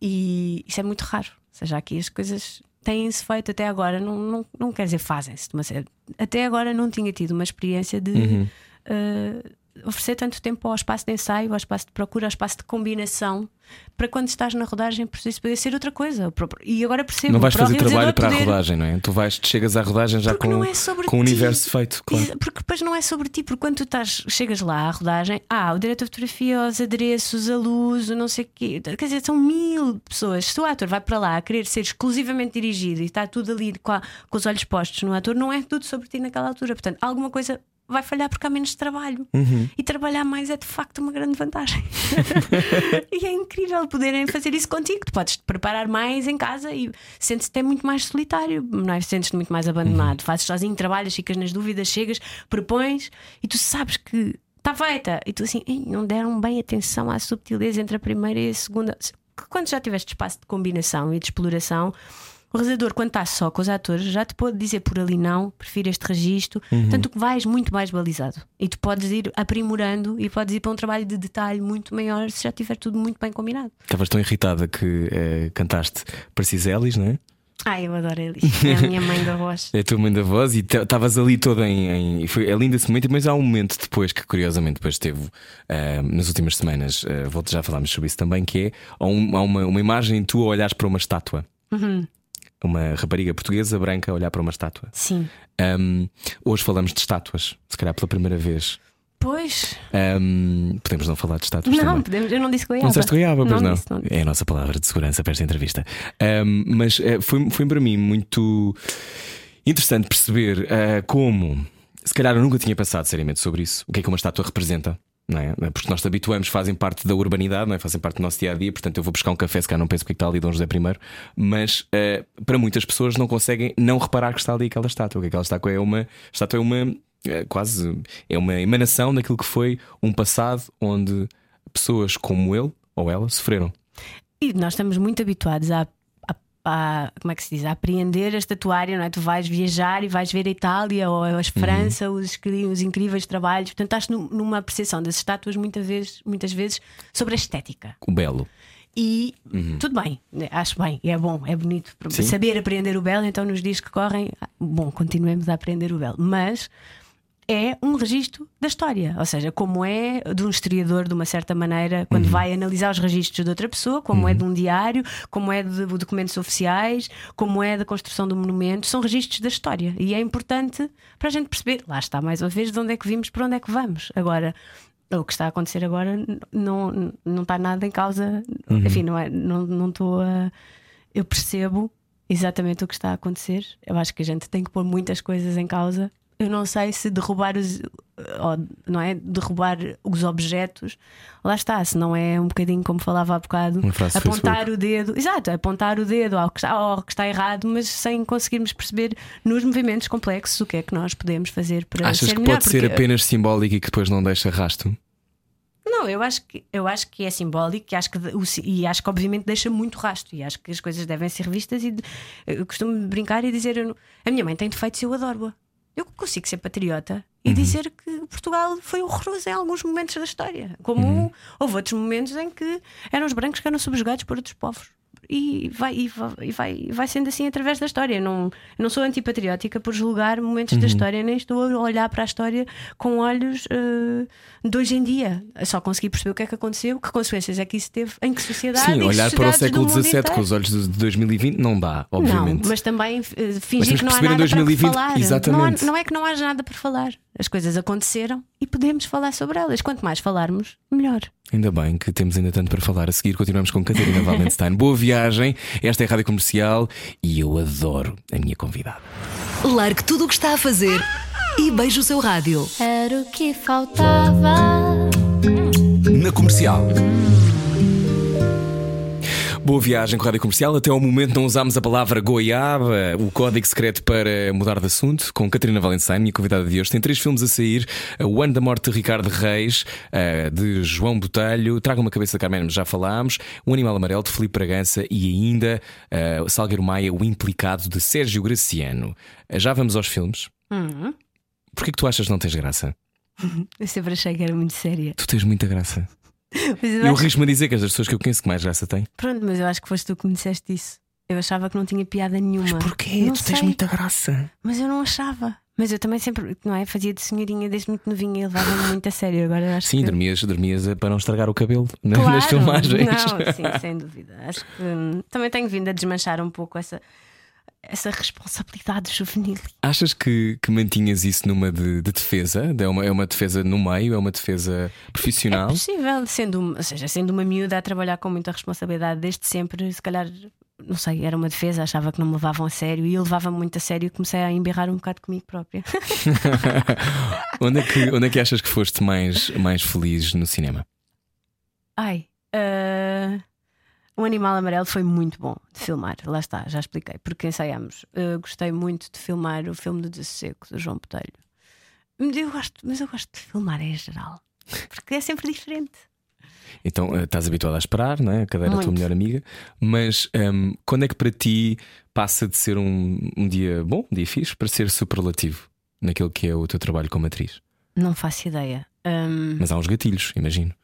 E isso é muito raro. Ou seja, aqui as coisas têm-se feito até agora, não, não, não quer dizer fazem-se, mas é- até agora não tinha tido uma experiência de eh, oferecer tanto tempo ao espaço de ensaio, ao espaço de procura, ao espaço de combinação, para quando estás na rodagem, preciso poder ser outra coisa. E agora percebo Não vais fazer trabalho para a poder- rodagem, não é? Tu vais, chegas à rodagem já Porque com, é com o universo feito, claro. Porque depois não é sobre ti, porque quando tu estás, chegas lá à rodagem, ah, o diretor de fotografia, os adereços, a luz, o não sei o quê. Quer dizer, são mil pessoas. Se o ator vai para lá a querer ser exclusivamente dirigido e está tudo ali com, a- com os olhos postos no ator, não é tudo sobre ti naquela altura. Portanto, alguma coisa vai falhar porque há menos trabalho. E trabalhar mais é de facto uma grande vantagem. e é incrível poderem fazer isso contigo. Tu podes te preparar mais em casa e sentes-te até muito mais solitário, não é? Sentes-te muito mais abandonado. Fazes sozinho, trabalhas, ficas nas dúvidas, chegas, propões e tu sabes que está feita. E tu assim, "Ei, não deram bem atenção à subtileza entre a primeira e a segunda. Quando já tiveste espaço de combinação e de exploração. O realizador, quando está só com os atores, já te pode dizer por ali não, prefiro este registro. Tanto que vais muito mais balizado. E tu podes ir aprimorando e podes ir para um trabalho de detalhe muito maior se já estiver tudo muito bem combinado. Estavas tão irritada que eh, cantaste Preciselis, não é? Ai, eu adoro Elis. É a minha mãe da voz. É a tua mãe da voz e estavas ali toda em. em- foi, é lindo esse momento, mas há um momento depois que, curiosamente, depois teve ah, nas últimas semanas, ah, volto já falámos sobre isso também, que é há, um- há uma, uma imagem tu a olhares para uma estátua. Uma rapariga portuguesa branca a olhar para uma estátua. Sim. Ahm, hoje falamos de estátuas, se calhar pela primeira vez. Pois. Ahm, podemos não falar de estátuas Não, também. podemos, eu não disse goiaba. Não disseste goiaba, pois não. disse, não disse. É a nossa palavra de segurança para esta entrevista. Ahm, mas eh, foi, foi para mim muito interessante perceber ah, como, se calhar eu nunca tinha pensado seriamente sobre isso, o que é que uma estátua representa. Não é? Porque nós te habituamos, fazem parte da urbanidade, é? fazem parte do nosso dia a dia. Portanto, eu vou buscar um café, se calhar não penso que está ali Dom José I, mas ah, para muitas pessoas não conseguem não reparar que está ali aquela estátua. Que aquela estátua é uma estátua é uma é quase é uma emanação daquilo que foi um passado onde pessoas como ele ou ela sofreram. E nós estamos muito habituados a, a- como é que se diz? A apreender a estatuária, não é? Tu vais viajar e vais ver a Itália ou a França, os, incri- os incríveis trabalhos. Portanto, estás num- numa apreciação das estátuas muitas vezes, muitas vezes sobre a estética. O belo. E tudo bem, acho bem, é bom, é bonito Sim. saber aprender o belo. Então, nos dias que correm, bom, continuemos a aprender o belo. Mas é um registro da história, ou seja, como é de um historiador, de uma certa maneira, quando vai analisar os registros de outra pessoa, como é de um diário, como é de documentos oficiais, como é da construção do monumento, são registros da história e é importante para a gente perceber, lá está mais uma vez, de onde é que vimos, para onde é que vamos. Agora. O que está a acontecer agora não, não está nada em causa. Enfim, não é, não não estou a. Eu percebo exatamente o que está a acontecer. Eu acho que a gente tem que pôr muitas coisas em causa. Eu não sei se derrubar os, ou, não é? derrubar os objetos, lá está, se não é um bocadinho como falava há bocado, apontar o dedo, exato, apontar o dedo ao que, está, ao que está errado, mas sem conseguirmos perceber nos movimentos complexos o que é que nós podemos fazer para Achas ser que melhor. pode ser apenas simbólico e que depois não deixa rasto? Não, eu acho que, eu acho que é simbólico e acho que, e acho que obviamente deixa muito rasto e acho que as coisas devem ser vistas e eu costumo brincar e dizer não- a minha mãe tem defeitos e eu adoro-a. Eu consigo ser patriota e dizer que Portugal foi horroroso em alguns momentos da história, como houve outros momentos em que eram os brancos que eram subjugados por outros povos. E vai, e vai, e vai, vai sendo assim através da história. Não, não sou antipatriótica por julgar momentos da história, nem estou a olhar para a história com olhos eh, de hoje em dia. Só consegui perceber o que é que aconteceu, que consequências é que isso teve, em que sociedade. Sim, olhar para o século XVII com os olhos de 2020 não dá, obviamente. Não, mas também eh, Mas fingir temos que não há nada 2020 para falar. exatamente. Não, há- não é que não haja nada para falar. As coisas aconteceram e podemos falar sobre elas. Quanto mais falarmos, melhor. Ainda bem que temos ainda tanto para falar. A seguir, continuamos com Catarina Valenstein. Boa viagem. Esta é a Rádio Comercial e eu adoro a minha convidada. Largue tudo o que está a fazer e beije o seu rádio. Era o que faltava. Na comercial. Boa viagem com a Rádio Comercial. Até ao momento não usámos a palavra goiaba, o código secreto para mudar de assunto, com Catarina Valenstein, minha convidada de hoje. Tem três filmes a sair: O Ano da Morte de Ricardo Reis, eh, de João Botelho, Traga uma Cabeça de Carmen, já falámos, O Animal Amarelo de Filipe Bragança e ainda eh, Salgueiro Maia, O Implicado de Sérgio Graciano. Eh, Já vamos aos filmes. Porquê que tu achas que não tens graça? Eu sempre achei que era muito séria. Tu tens muita graça. Mas eu Eu acho- risco-me a dizer que és das pessoas que eu conheço que mais graça têm. Pronto, mas eu acho que foste tu que me disseste isso. Eu achava que não tinha piada nenhuma. Não sei, graça. Mas eu não achava. Mas eu também sempre, não é? Fazia de senhorinha desde muito novinha e levava-me muito a sério. Agora acho Sim, que... dormias, dormias para não estragar o cabelo Claro. nas filmagens. Não, sim, sem dúvida. Acho que hum, também tenho vindo a desmanchar um pouco essa, essa responsabilidade juvenil. Achas que, que mantinhas isso numa de, de defesa? É uma, é uma defesa no meio? É uma defesa É profissional? possível, sendo, uma- ou seja, sendo uma miúda a trabalhar com muita responsabilidade desde sempre, se calhar não sei, era uma defesa, achava que não me levavam a sério e eu levava-me muito a sério e comecei a embirrar um bocado comigo própria. onde, é que, onde é que achas que foste mais, mais feliz no cinema? Ai, uh, o Animal Amarelo foi muito bom de filmar, lá está, já expliquei, porque ensaiamos. Uh, gostei muito de filmar o filme do Desseco, do João Botelho. Eu gosto, mas eu gosto de filmar em geral, porque é sempre diferente. Então eh, estás habituado a esperar, não é? A cadeira da tua melhor amiga. Mas um, ehm, quando é que para ti passa de ser um, um dia bom, um dia fixe, para ser superlativo naquilo que é o teu trabalho como atriz? Não faço ideia. Um... Mas há uns gatilhos, imagino,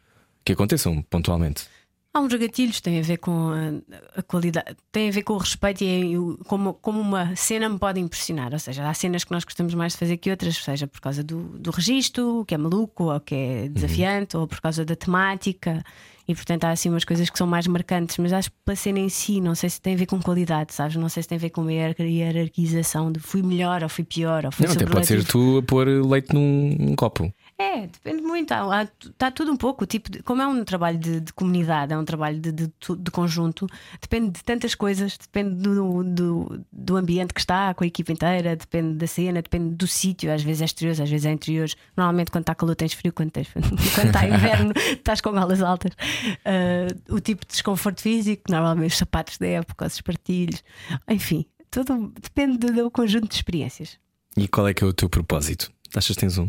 que aconteçam pontualmente. Há uns gatilhos, tem a ver com a, a qualidade, tem a ver com o respeito e como, como uma cena me pode impressionar. Ou seja, há cenas que nós gostamos mais de fazer que outras, seja por causa do, do registro, que é maluco, ou que é uhum. desafiante, uhum. ou por causa da temática. E portanto há assim umas coisas que são mais marcantes, mas acho que pela cena em si, não sei se tem a ver com qualidade, sabes? Não sei se tem a ver com uma hierarquização de fui melhor ou fui pior ou fui Não, até pode ser tu a pôr leite num copo. É, depende muito. Está tudo um pouco. Tipo como é um trabalho de, de, comunidade, é um trabalho de, de, conjunto, depende de tantas coisas, depende do, do, do, ambiente que está, com a equipa inteira, depende da cena, depende do sítio. Às vezes é exterior, às vezes é interior. Normalmente, quando está calor, tens frio, quando, tens, quando está inverno, estás com alas altas. Uh, o tipo de desconforto físico, normalmente os sapatos da época, os espartilhos, enfim, tudo depende do conjunto de experiências. E qual é que é o teu propósito? Achas que tens um?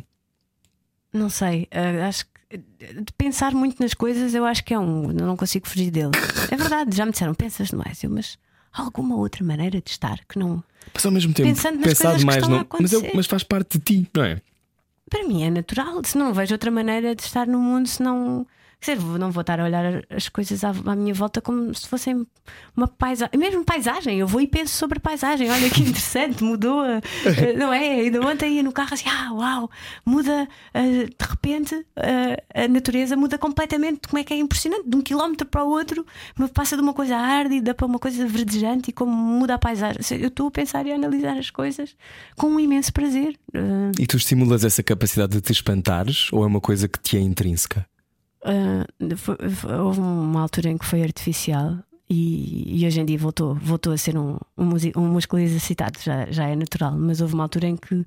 Não sei, uh, acho que de pensar muito nas coisas, eu acho que é um. Não consigo fugir dele. É verdade, já me disseram, pensas demais. Eu, mas há alguma outra maneira de estar que não. Mas ao mesmo tempo, Pensando nas pensar demais, não. Mas, eu, mas faz parte de ti, não é? Para mim é natural. Se não vejo outra maneira de estar no mundo, se não Quer dizer, não vou estar a olhar as coisas à, à minha volta como se fossem uma paisagem. Mesmo paisagem, eu vou e penso sobre paisagem. Olha que interessante, mudou. Eh, não é? Ainda ontem ia no carro assim, ah, uau, muda, eh, de repente a natureza muda completamente. Como é que é impressionante? De um quilómetro para o outro, passa de uma coisa árdida para uma coisa verdejante e como muda a paisagem. Eu estou a pensar e a analisar as coisas com um imenso prazer. Eh, e tu estimulas essa capacidade de te espantares ou é uma coisa que te é intrínseca? Uh, foi, foi, houve uma altura em que foi artificial e, e, hoje em dia voltou, voltou a ser um, um, um músculo exercitado, já, já é natural, mas houve uma altura em que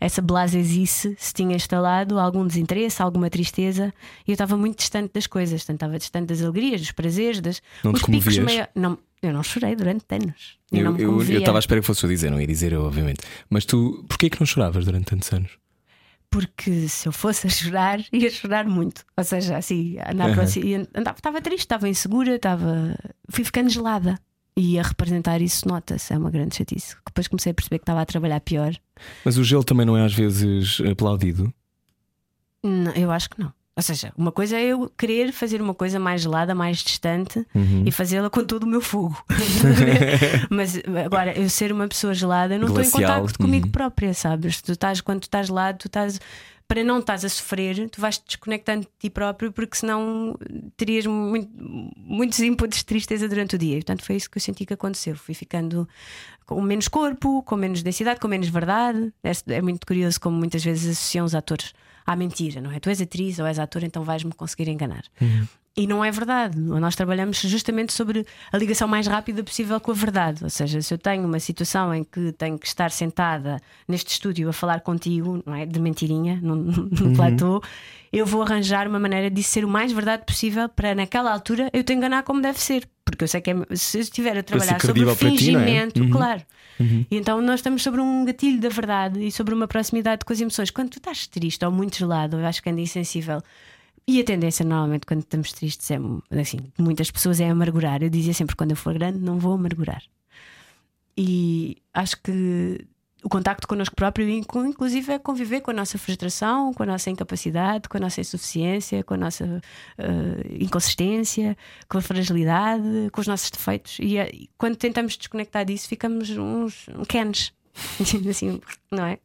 essa blasesice se tinha instalado, algum desinteresse, alguma tristeza, e eu estava muito distante das coisas, portanto, estava distante das alegrias, dos prazeres, das, não os picos maiores. Não, eu não chorei durante anos. Eu estava à espera que fosse eu dizer, não ia dizer eu, obviamente. Mas tu, porquê que não choravas durante tantos anos? Porque se eu fosse a chorar, ia chorar muito. Ou seja, assim, andava, uhum. andava estava triste, estava insegura, estava. fui ficando gelada. E a representar isso nota-se, é uma grande chatice. Depois comecei a perceber que estava a trabalhar pior. Mas o gelo também não é às vezes aplaudido? Não, eu acho que não. Ou seja, uma coisa é eu querer fazer uma coisa mais gelada, mais distante uhum. e fazê-la com todo o meu fogo. Mas agora, eu ser uma pessoa gelada, eu não estou em contacto comigo uhum. própria, sabes? Tu estás, quando tu estás gelado, tu estás. Para não estás a sofrer, tu vais te desconectando de ti próprio, porque senão terias muito, muitos inputs de tristeza durante o dia. E, portanto, foi isso que eu senti que aconteceu. Fui ficando com menos corpo, com menos densidade, com menos verdade. É, é muito curioso como muitas vezes associam os atores à mentira, não é? Tu és atriz ou és ator, então vais-me conseguir enganar. Uhum. E não é verdade. Nós trabalhamos justamente sobre a ligação mais rápida possível com a verdade. Ou seja, se eu tenho uma situação em que tenho que estar sentada neste estúdio a falar contigo, não é? De mentirinha, no, no uhum. platô, eu vou arranjar uma maneira de ser o mais verdade possível para, naquela altura, eu te enganar como deve ser. Porque eu sei que é, se eu estiver a trabalhar sobre o fingimento, ti, é? uhum. claro. Uhum. E então nós estamos sobre um gatilho da verdade e sobre uma proximidade com as emoções. Quando tu estás triste ou muito gelado, eu acho que anda insensível. E a tendência, normalmente, quando estamos tristes, é assim, muitas pessoas é amargurar. Eu dizia sempre: quando eu for grande, não vou amargurar. E acho que o contacto connosco próprio, inclusive, é conviver com a nossa frustração, com a nossa incapacidade, com a nossa insuficiência, com a nossa uh, inconsistência, com a fragilidade, com os nossos defeitos. E, uh, quando tentamos desconectar disso, ficamos uns Kens. assim, não é?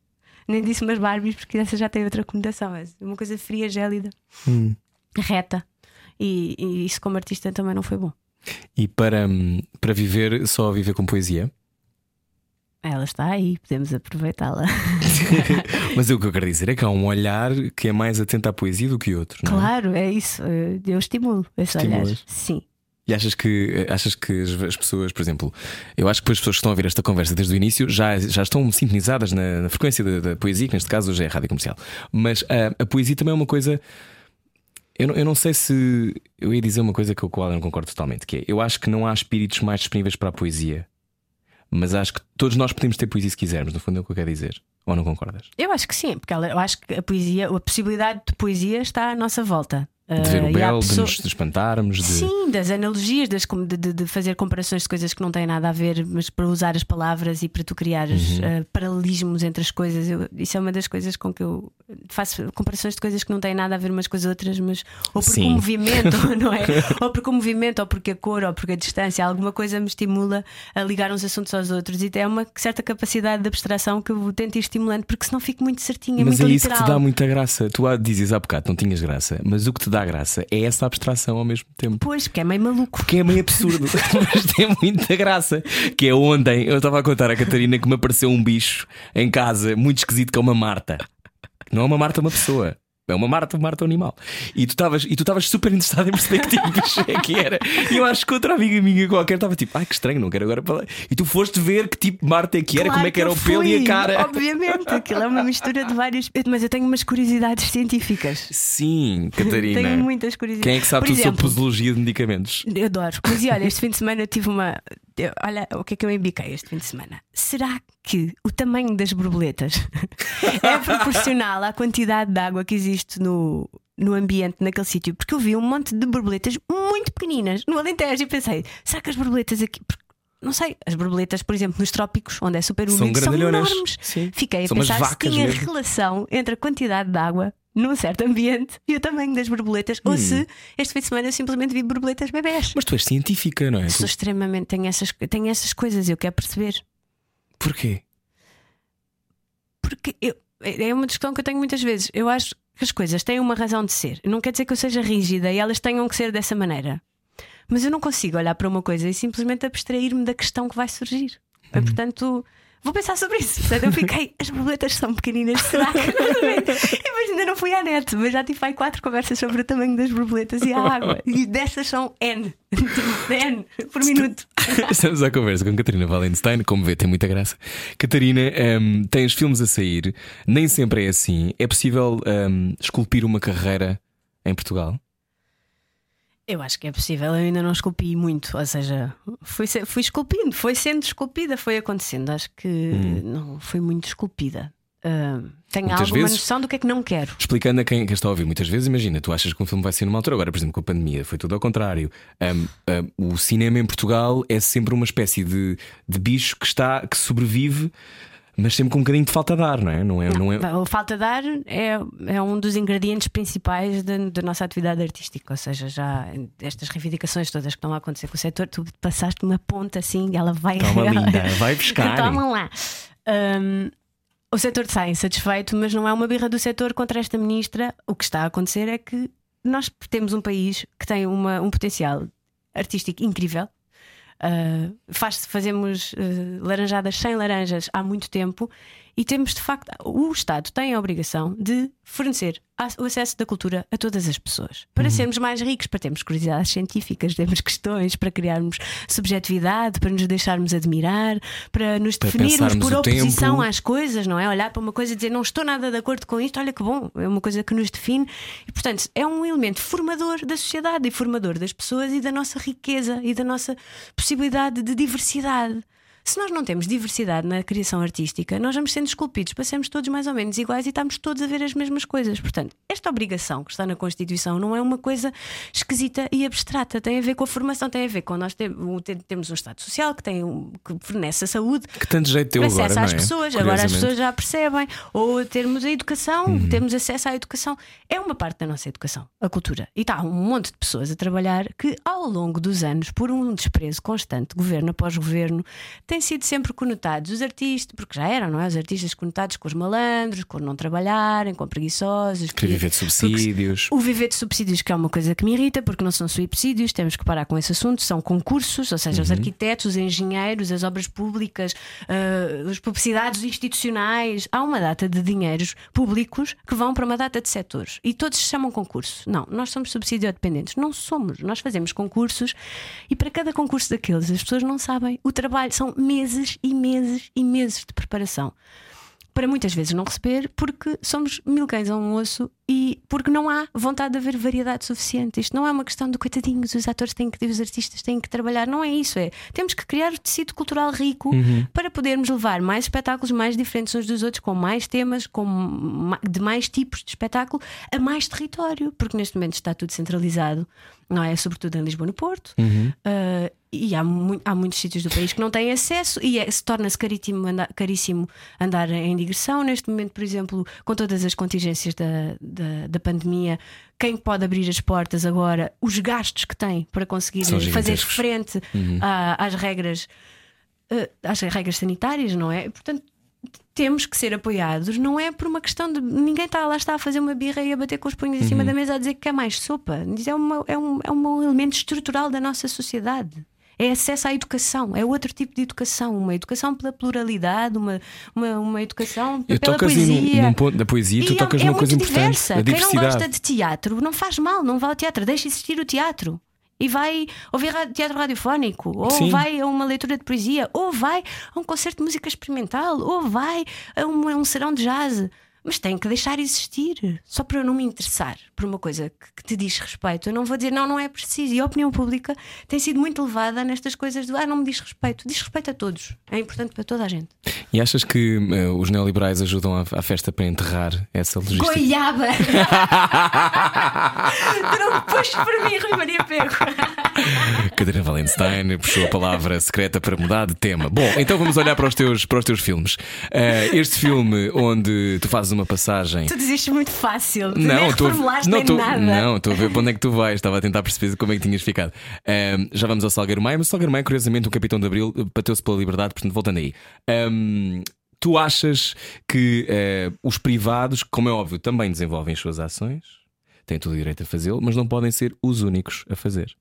Nem disse umas Barbies, porque essa já tem outra conotação. É uma coisa fria, gélida, hum. reta. E, e isso, como artista, também não foi bom. E para, hum, para viver, só viver com poesia? Ela está aí, podemos aproveitá-la. Mas o que eu quero dizer é que há um olhar que é mais atento à poesia do que outro. Não é? Claro, é isso. Eu estimulo esse Estimulas. olhar. Sim. E achas que, achas que as, as pessoas, por exemplo, eu acho que as pessoas que estão a ver esta conversa desde o início já, já estão sintonizadas na, na frequência da, da poesia, que neste caso hoje é a rádio comercial. Mas a, a poesia também é uma coisa. Eu não, eu não sei se. Eu ia dizer uma coisa com a qual eu não concordo totalmente, que é eu acho que não há espíritos mais disponíveis para a poesia. Mas acho que todos nós podemos ter poesia se quisermos, no fundo é o que eu quero dizer. Ou não concordas? Eu acho que sim, porque ela- eu acho que a poesia, a possibilidade de poesia está à nossa volta. De ver Ah, o há belo, de pessoa- nos de espantarmos, de. Sim, das analogias, das, de, de- fazer comparações de coisas que não têm nada a ver, mas para usar as palavras e para tu criares Uhum. ah, paralelismos entre as coisas. Eu- isso é uma das coisas com que eu faço comparações de coisas que não têm nada a ver umas com as outras, mas ou porque Sim. o movimento, não é? Ou porque o movimento, ou porque a cor, ou porque a distância, alguma coisa me estimula a ligar uns assuntos aos outros. E é uma certa capacidade de abstração que eu tento ir estimulando, porque senão fico muito certinha, Mas muito é isso que literal. te dá muita graça. Tu dizes há bocado, não tinhas graça, mas o que te dá graça é essa abstração ao mesmo tempo. Pois, porque é meio maluco. Que é meio absurdo, mas tem muita graça. Que é ontem eu estava a contar à Catarina que me apareceu um bicho em casa muito esquisito, que é uma Marta. Não é uma Marta, é uma pessoa. É uma Marta, uma Marta animal. E tu estavas e tu super interessado em perceber que tipo de bicho é que era. E eu acho que outra amiga minha qualquer estava tipo, ai que estranho, não quero agora falar. E tu foste ver que tipo de Marta é que era, Claro como é que era o pelo e a cara. Obviamente, aquilo é uma mistura de várias. Mas eu tenho umas curiosidades científicas. Sim, Catarina. Tenho muitas curiosidades. Quem é que sabe Por tudo sobre posologia de medicamentos? Eu adoro. Mas e olha, este fim de semana eu tive uma. Olha, o que é que eu embiquei este fim de semana? Será que o tamanho das borboletas é proporcional à quantidade de água que existe no, no ambiente naquele sítio? Porque eu vi um monte de borboletas muito pequeninas no Alentejo e pensei: será que as borboletas aqui. Não sei, as borboletas, por exemplo, nos trópicos, onde é super São úmido, são, grandalhonas. enormes. Sim. Fiquei a São pensar se tinha mesmo. relação entre a quantidade de água num certo ambiente e o tamanho das borboletas, ou se este fim de semana eu simplesmente vi borboletas bebés. Hum. Mas tu és científica, não é? Sou Tu- extremamente, tenho essas, tenho essas coisas, eu quero perceber. Porquê? Porque eu, é uma discussão que eu tenho muitas vezes. Eu acho que as coisas têm uma razão de ser. Não quer dizer que eu seja rígida e elas tenham que ser dessa maneira. Mas eu não consigo olhar para uma coisa e simplesmente abstrair-me da questão que vai surgir. E, portanto, vou pensar sobre isso. Portanto, eu fiquei, as borboletas são pequeninas, será que. e depois ainda não fui à net, mas já tive aí quatro conversas sobre o tamanho das borboletas e a água. E dessas são N. N por minuto. Estamos à conversa com Catarina Valenstein, como vê, tem muita graça. Catarina, hum, tens filmes a sair, nem sempre é assim. É possível hum, esculpir uma carreira em Portugal? Eu acho que é possível, eu ainda não esculpi muito, ou seja, fui, fui esculpindo, foi sendo esculpida, foi acontecendo. Acho que não fui muito esculpida. Ah, tenho Hum. Muitas alguma vezes- noção do que é que não quero. Explicando a quem, quem está a ouvir, muitas vezes, imagina, tu achas que um filme vai ser numa altura, agora, por exemplo, com a pandemia, foi tudo ao contrário. Hum, hum, o cinema em Portugal é sempre uma espécie de, de bicho que está, que sobrevive, mas sempre com um bocadinho de falta de ar, não é? Não é, não é... A falta de ar é, é um dos ingredientes principais da, nossa atividade artística, ou seja, já estas reivindicações todas que estão a acontecer com o setor, tu passaste uma ponta assim e ela vai Toma linda, vai buscar. Toma lá. Hum, o setor está insatisfeito, mas não é uma birra do setor contra esta ministra. O que está a acontecer é que nós temos um país que tem uma- um potencial artístico incrível. Uh, faz- fazemos uh, laranjadas sem laranjas há muito tempo e temos de facto o Estado tem a obrigação de fornecer o acesso da cultura a todas as pessoas para Uhum. sermos mais ricos, para termos curiosidades científicas, termos questões, para criarmos subjetividade, para nos deixarmos admirar, para nos Para definirmos por oposição tempo. às coisas, não é? Olhar para uma coisa e dizer não estou nada de acordo com isto, olha que bom, é uma coisa que nos define e, portanto, é um elemento formador da sociedade e formador das pessoas e da nossa riqueza e da nossa possibilidade de diversidade. Se nós não temos diversidade na criação artística, nós vamos sendo esculpidos para sermos todos mais ou menos iguais e estamos todos a ver as mesmas coisas. Portanto, esta obrigação que está na Constituição não é uma coisa esquisita e abstrata. Tem a ver com a formação, tem a ver com nós temos um Estado Social que, tem um- que fornece a saúde, Que tanto jeito teu acesso agora, não às é? pessoas, agora as pessoas já percebem, ou termos a educação, Uhum. temos acesso à educação, é uma parte da nossa educação, a cultura. E está um monte de pessoas a trabalhar que, ao longo dos anos, por um desprezo constante, governo após governo, têm sido sempre conotados. Os artistas, porque já eram, não é? Os artistas conotados com os malandros, com não trabalharem, com preguiçosos. Querer viver de subsídios. O viver de subsídios, que é uma coisa que me irrita, porque não são subsídios, temos que parar com esse assunto, são concursos, ou seja, os arquitetos, os engenheiros, as obras públicas, uh, as publicidades institucionais. Há uma data de dinheiros públicos que vão para uma data de setores e todos se chamam concurso. Não, nós somos subsídio dependentes. Não somos. Nós fazemos concursos e para cada concurso daqueles as pessoas não sabem o trabalho. São meses e meses e meses de preparação. Para muitas vezes não receber porque somos mil cães a um osso e porque não há vontade de haver variedade suficiente. Isto não é uma questão de coitadinhos, os atores têm que, os artistas têm que trabalhar, não é isso. É temos que criar tecido cultural rico Uhum. para podermos levar mais espetáculos mais diferentes uns dos outros, com mais temas, com de mais tipos de espetáculo, a mais território, porque neste momento está tudo centralizado, não é? Sobretudo em Lisboa e no Porto. Uhum. Uh, e há, mu- há muitos sítios do país que não têm acesso e é- se torna-se caríssimo, andar- caríssimo andar em digressão. Neste momento, por exemplo, com todas as contingências da, da, da pandemia, quem pode abrir as portas agora, os gastos que tem para conseguir fazer frente à- às regras uh, às regras sanitárias, não é? Portanto, temos que ser apoiados, não é por uma questão de ninguém está lá está a fazer uma birra e a bater com os punhos em cima da mesa a dizer que quer mais sopa. É, uma, é, um, é um elemento estrutural da nossa sociedade. É acesso à educação, é outro tipo de educação, uma educação pela pluralidade, uma, uma, uma educação Eu pela tocas poesia. num, num ponto da poesia, tu E é- tocas é, numa muito coisa importante, diversa. a Quem não diversidade. gosta de teatro não faz mal, não vai ao teatro, deixa existir o teatro. E vai ouvir teatro radiofónico, ou Sim. vai a uma leitura de poesia, ou vai a um concerto de música experimental, ou vai a um, a um serão de jazz. Mas tem que deixar existir. Só para eu não me interessar por uma coisa que, que te diz respeito, eu não vou dizer não, não é preciso. E a opinião pública tem sido muito levada nestas coisas do ah, não me diz respeito. Diz respeito a todos. É importante para toda a gente. E achas que eh, os neoliberais ajudam a, festa para enterrar essa logística? Goiaba! não puxes por mim, Rui Maria Pego. Catarina Valenstein puxou a palavra secreta para mudar de tema. Bom, então vamos olhar para os teus, para os teus filmes. Eh, este filme onde tu fazes uma passagem. Tu dizes muito fácil. Tu Não, nem estou reformulaste não, nem nada. não, estou a ver para onde é que tu vais. Estava a tentar perceber como é que tinhas ficado. Ahm, já vamos ao Salgueiro Maia, mas o Salgueiro Maia, curiosamente, o Capitão de Abril eh, bateu-se pela liberdade, portanto, voltando aí. Ahm, tu achas que eh, os privados, como é óbvio, também desenvolvem as suas ações, têm todo o direito a fazê-lo, mas não podem ser os únicos a fazer.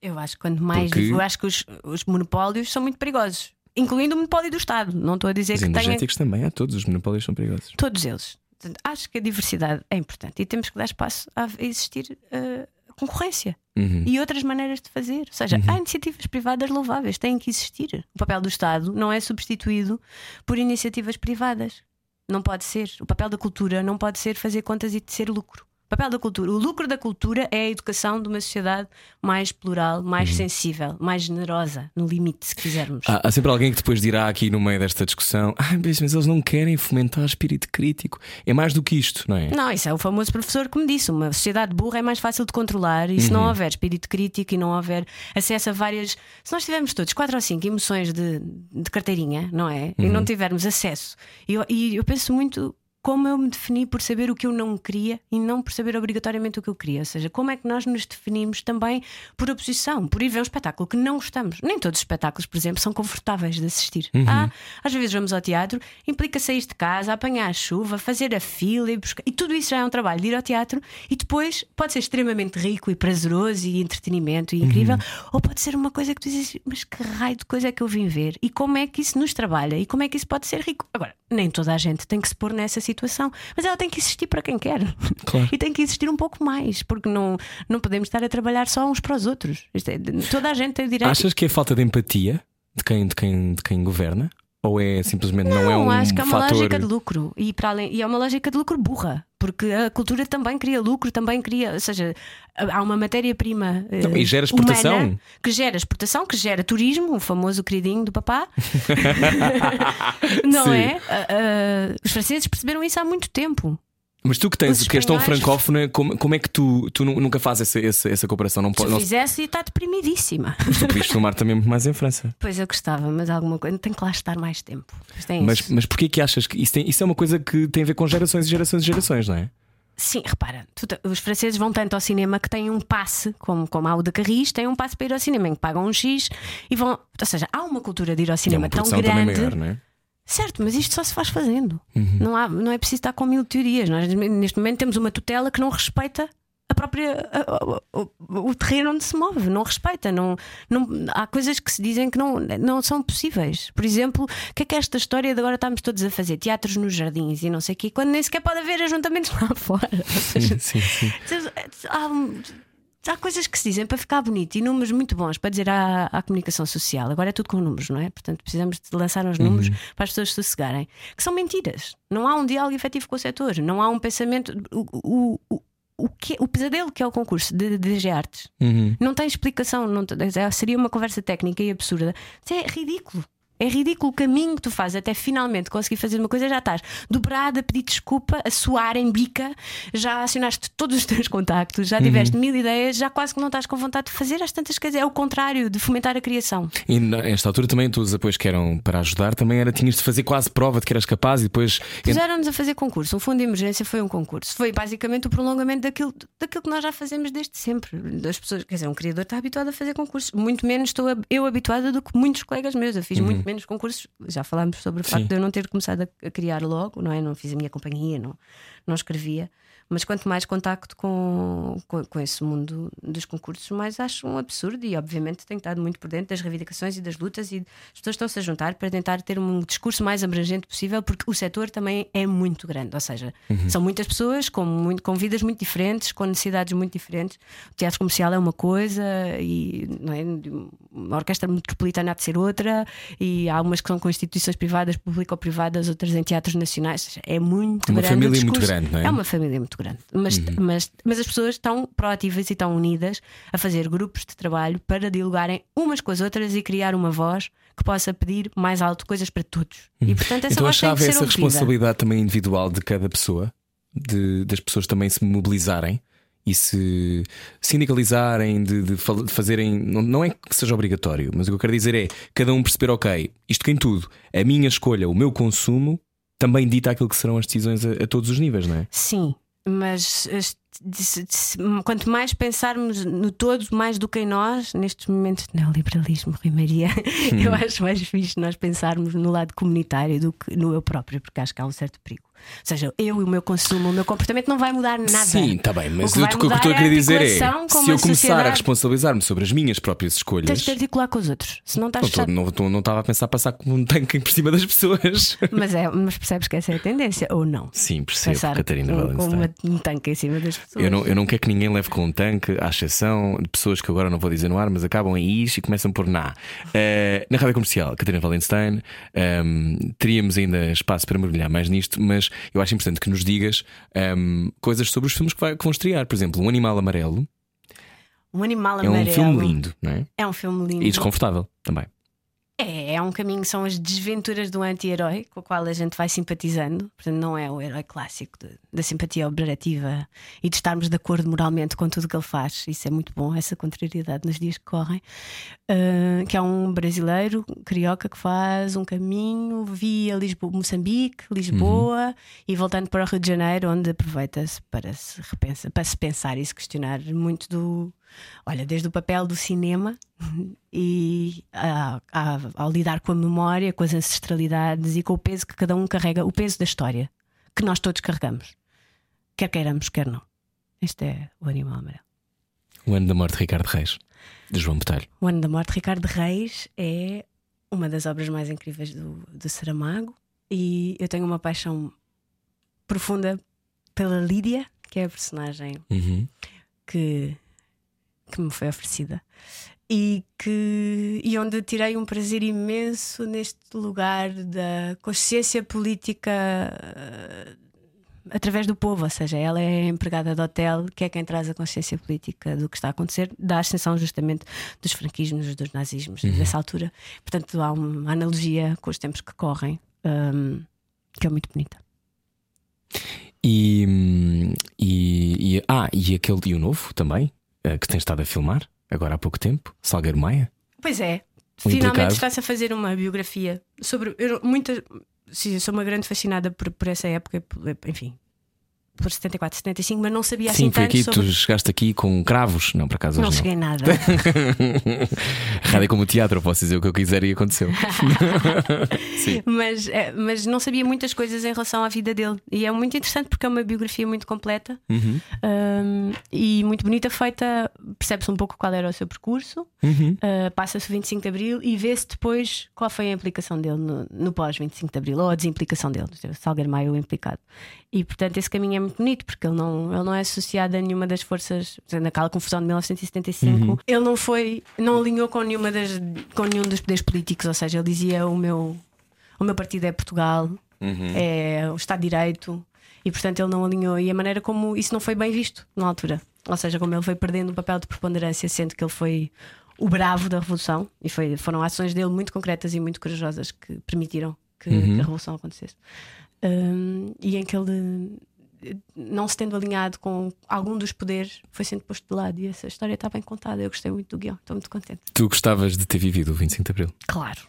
Eu acho que quanto mais. Porque- Eu acho que os, os monopólios são muito perigosos. Incluindo o monopólio do Estado. Não estou a dizer que tenha. energéticos também, há todos, os monopólios são perigosos. Todos eles. Portanto, acho que a diversidade é importante e temos que dar espaço a existir uh, concorrência Uhum. e outras maneiras de fazer. Ou seja, há iniciativas privadas louváveis, têm que existir. O papel do Estado não é substituído por iniciativas privadas. Não pode ser. O papel da cultura não pode ser fazer contas e ser lucro. Papel da cultura. O lucro da cultura é a educação de uma sociedade mais plural, mais sensível, mais generosa, no limite, se quisermos. Há, há sempre alguém que depois dirá aqui no meio desta discussão: ah, mas eles não querem fomentar espírito crítico. É mais do que isto, não é? Não, isso é o famoso professor que me disse: uma sociedade burra é mais fácil de controlar e se não houver espírito crítico e não houver acesso a várias. Se nós tivermos todos quatro ou cinco emoções de, de carteirinha, não é? E não tivermos acesso. E eu, e eu penso muito. Como eu me defini por saber o que eu não queria e não por saber obrigatoriamente o que eu queria. Ou seja, como é que nós nos definimos também por oposição, por ir ver um espetáculo que não gostamos. Nem todos os espetáculos, por exemplo, são confortáveis de assistir. Há, às vezes vamos ao teatro, implica sair de casa, apanhar a chuva, fazer a fila e buscar. E tudo isso já é um trabalho de ir ao teatro e depois pode ser extremamente rico e prazeroso e entretenimento e incrível, ou pode ser uma coisa que tu dizes, mas que raio de coisa é que eu vim ver? E como é que isso nos trabalha? E como é que isso pode ser rico? Agora, nem toda a gente tem que se pôr nessa situação, mas ela tem que existir para quem quer. Claro. E tem que existir um pouco mais, porque não, não podemos estar a trabalhar só uns para os outros. É, toda a gente tem o direito. Achas que é falta de empatia de quem, de quem, de quem governa? Ou é simplesmente não, é um acho que é uma fator. lógica de lucro e, para além, e é uma lógica de lucro burra, porque a cultura também cria lucro, também cria, ou seja, há uma matéria-prima Não, e gera exportação. que gera exportação, que gera turismo, o famoso queridinho do papá. Não Sim. é? Ah, ah, os franceses perceberam isso há muito tempo. Mas tu que tens, que és tão francófona, como, como é que tu, tu nu- nunca fazes essa, essa, essa cooperação? Não, Se pode, não, fizesse, está deprimidíssima. tu podias filmar também muito mais em França. Pois eu gostava, mas alguma coisa tem que lá estar mais tempo. Mas Mas, mas porquê que achas que isso, tem, isso é uma coisa que tem a ver com gerações e gerações e gerações, não é? Sim, repara, os franceses vão tanto ao cinema que têm um passe, como, como há o de Carris, têm um passe para ir ao cinema, em que pagam um X e vão. Ou seja, há uma cultura de ir ao É cinema uma tão grande. maior, não é? Certo, mas isto só se faz fazendo. Uhum. Não, há, não é preciso estar com mil teorias. Nós, neste momento, temos uma tutela que não respeita a própria. a- a- o, o terreno onde se move, não respeita. Não, não, há coisas que se dizem que não, não são possíveis. Por exemplo, o que é que é esta história de agora estamos todos a fazer teatros nos jardins e não sei o quê, quando nem sequer pode haver ajuntamentos lá fora? Seja, Sim, sim. Há, um- há coisas que se dizem para ficar bonito e números muito bons para dizer à, à comunicação social. Agora é tudo com números, não é? Portanto, precisamos de lançar uns números para as pessoas sossegarem. Que são mentiras. Não há um diálogo efetivo com o setor. Não há um pensamento. O, o, o, o, que, o pesadelo que é o concurso de, de DG Artes Uhum. não tem explicação. Não, é- seria uma conversa técnica e absurda. Isso é ridículo. É ridículo o caminho que tu fazes até finalmente conseguir fazer uma coisa. Já estás dobrada a pedir desculpa, a suar em bica, já acionaste todos os teus contactos, já tiveste mil ideias, já quase que não estás com vontade de fazer as tantas coisas. É o contrário, de fomentar a criação. E nesta altura também todos os apoios que eram para ajudar também era tinhas de fazer quase prova de que eras capaz e depois. Puseram-nos a fazer concurso. Um fundo de emergência foi um concurso. Foi basicamente o prolongamento daquilo, daquilo que nós já fazemos desde sempre. Das pessoas, quer dizer, um criador está habituado a fazer concursos. Muito menos estou eu habituada do que muitos colegas meus. Eu fiz muito menos concursos. Já falámos sobre o facto Sim. de eu não ter começado a, a criar logo, não é? Não fiz a minha companhia, não, não escrevia. Mas quanto mais contacto com, com, com esse mundo dos concursos, mais acho um absurdo e, obviamente, tenho estado muito por dentro das reivindicações e das lutas e as pessoas estão-se a juntar para tentar ter um discurso mais abrangente possível, porque o setor também é muito grande. Ou seja, são muitas pessoas com, muito, com vidas muito diferentes, com necessidades muito diferentes. O teatro comercial é uma coisa e não é? uma orquestra metropolitana há de ser outra, e há umas que são com instituições privadas, público-privadas, outras em teatros nacionais. Ou É muito Uma grande. família muito grande, não é? É uma família muito grande. Mas, mas, mas as pessoas estão proativas e estão unidas a fazer grupos de trabalho para dialogarem umas com as outras e criar uma voz que possa pedir mais alto coisas para todos. E portanto essa Então voz tem que é ser essa ouvida. responsabilidade também individual de cada pessoa, de, das pessoas também se mobilizarem e se sindicalizarem, de, de fazerem. Não, não é que seja obrigatório, mas o que eu quero dizer é cada um perceber, ok, isto que em tudo, a minha escolha, o meu consumo, também dita aquilo que serão as decisões a, a todos os níveis, não é? Sim, mas quanto mais pensarmos no todo, mais do que em nós, nestes momentos de neoliberalismo, Rui Maria, eu acho mais fixe nós pensarmos no lado comunitário do que no eu próprio, porque acho que há um certo perigo. Ou seja, eu e o meu consumo, o meu comportamento não vai mudar nada. Sim, está bem, mas O que eu- o que eu estou a é querer dizer é: articulação com se eu começar a responsabilizar-me sobre as minhas próprias escolhas. Tens de articular com os outros, se não estás Não, fechado. não, estou- não estava a pensar passar como um tanque por cima das pessoas. Mas, é, mas percebes que essa é a tendência, ou não? Sim, percebo, Pensar Catarina com, com Valenstein. uma- um tanque em cima das pessoas. Eu não, eu não quero que ninguém leve com um tanque, à exceção de pessoas que agora não vou dizer no ar, mas acabam em is e começam por na. Eh, na rádio comercial, Catarina Valenstein, ehm, teríamos ainda espaço para mergulhar mais nisto, mas eu acho importante que nos digas ehm, coisas sobre os filmes que, vai- que vão estrear. Por exemplo, Um Animal Amarelo Um animal é amarelo. um filme lindo, não é? É um filme lindo. E desconfortável também. É, é um caminho, são as desventuras do anti-herói com o qual a gente vai simpatizando. Portanto, não é o herói clássico de- da simpatia operativa e de estarmos de acordo moralmente com tudo o que ele faz. Isso é muito bom, essa contrariedade nos dias que correm. Ah, que é um brasileiro carioca que faz um caminho via Lisboa, Moçambique, Lisboa e voltando para o Rio de Janeiro, onde aproveita-se para se repensa, para se pensar e se questionar muito do. Olha, desde o papel do cinema e a- a- ao lidar com a memória, com as ancestralidades e com o peso que cada um carrega, o peso da história que nós todos carregamos, quer queiramos, quer não. Este é o animal amarelo. O Ano da Morte de Ricardo Reis, de João Botelho. O Ano da Morte de Ricardo Reis é uma das obras mais incríveis do, do Saramago e eu tenho uma paixão profunda pela Lídia, que é a personagem Uhum. que, que me foi oferecida e, que, e onde tirei um prazer imenso neste lugar da consciência política eh, através do povo, ou seja, ela é empregada de hotel, que é quem traz a consciência política do que está a acontecer, da ascensão justamente dos franquismos, dos nazismos, dessa altura. Portanto, há uma analogia com os tempos que correm hum, que é muito bonita. E, hum, e, e- ah, e aquele e o novo também, que tens estado a filmar agora há pouco tempo, Salgueiro Maia. Pois é. Finalmente está-se a fazer uma biografia sobre. Eu, muita, sim, sou uma grande fascinada por, por essa época, enfim. Por 74, 75, mas não sabia Sim, assim foi tanto aqui, sobre. tu chegaste aqui com cravos. Não, por acaso Não cheguei nada. Rádio é como o teatro, eu posso dizer o que eu quiser e aconteceu. Sim. mas, eh, mas não sabia muitas coisas em relação à vida dele. E é muito interessante porque é uma biografia muito completa Uhum. um, e muito bonita, feita. Percebe-se um pouco qual era o seu percurso, Uhum. uh, passa-se o 25 de Abril e vê-se depois qual foi a implicação dele no, no pós-25 de Abril ou a desimplicação dele, Salgueiro Maio implicado. E portanto esse caminho é muito bonito porque ele não, ele não é associado a nenhuma das forças, naquela confusão de 1975, ele não foi, não alinhou com nenhuma das, com nenhum dos poderes políticos, ou seja, ele dizia o meu, o meu partido é Portugal, é o Estado de Direito, e portanto ele não alinhou. E a maneira como isso não foi bem visto na altura, ou seja, como ele foi perdendo um papel de preponderância, sendo que ele foi o bravo da Revolução, e foi, foram ações dele muito concretas e muito corajosas que permitiram que, que a Revolução acontecesse. Um, e em que ele, não se tendo alinhado com algum dos poderes, foi sendo posto de lado. E essa história está bem contada. Eu gostei muito do guião, estou muito contente. Tu gostavas de ter vivido o 25 de Abril? Claro.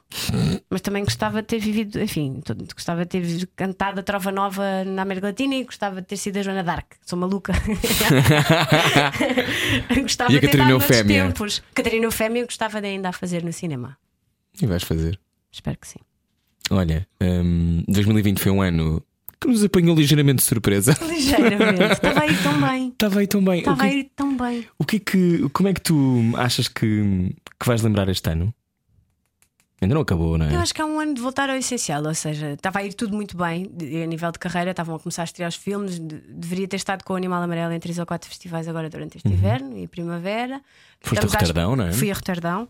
Mas também gostava de ter vivido, enfim, gostava de ter cantado a Trova Nova na América Latina e gostava de ter sido a Joana Dark. Sou maluca. gostava E a Catarina Eufémia? tempos. Catarina Eufémia eu gostava de ainda a fazer no cinema. E vais fazer. Espero que sim. Olha, hum, 2020 foi um ano que nos apanhou ligeiramente de surpresa. Ligeiramente. Estava a ir tão bem. Estava aí tão bem. Estava a que, ir tão bem. o que é que, como é que tu achas que, que vais lembrar este ano? Ainda não acabou, não é? Eu acho que é um ano de voltar ao essencial, ou seja, estava a ir tudo muito bem a nível de carreira, estavam a começar a estrear os filmes, de- deveria ter estado com o Animal Amarelo em três ou quatro festivais agora durante este inverno e primavera. Uhum. Foste a Estamos es- Roterdão, não é? Fui a Roterdão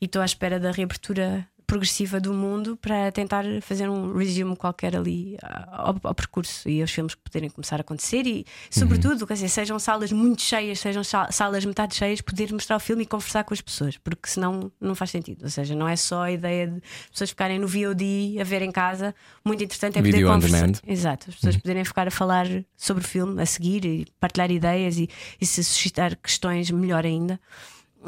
e estou à espera da reabertura progressiva do mundo para tentar fazer um resume qualquer ali ah, ao, ao percurso e aos filmes que poderem começar a acontecer e, sobretudo, quer dizer, sejam salas muito cheias, sejam sa- salas metade cheias, poder mostrar o filme e conversar com as pessoas, porque senão não faz sentido. Ou seja, não é só a ideia de pessoas ficarem no VOD a ver em casa. Muito interessante é poder Video on conversar. Exato, as pessoas poderem ficar a falar sobre o filme, a seguir e partilhar ideias e, e se suscitar questões, melhor ainda.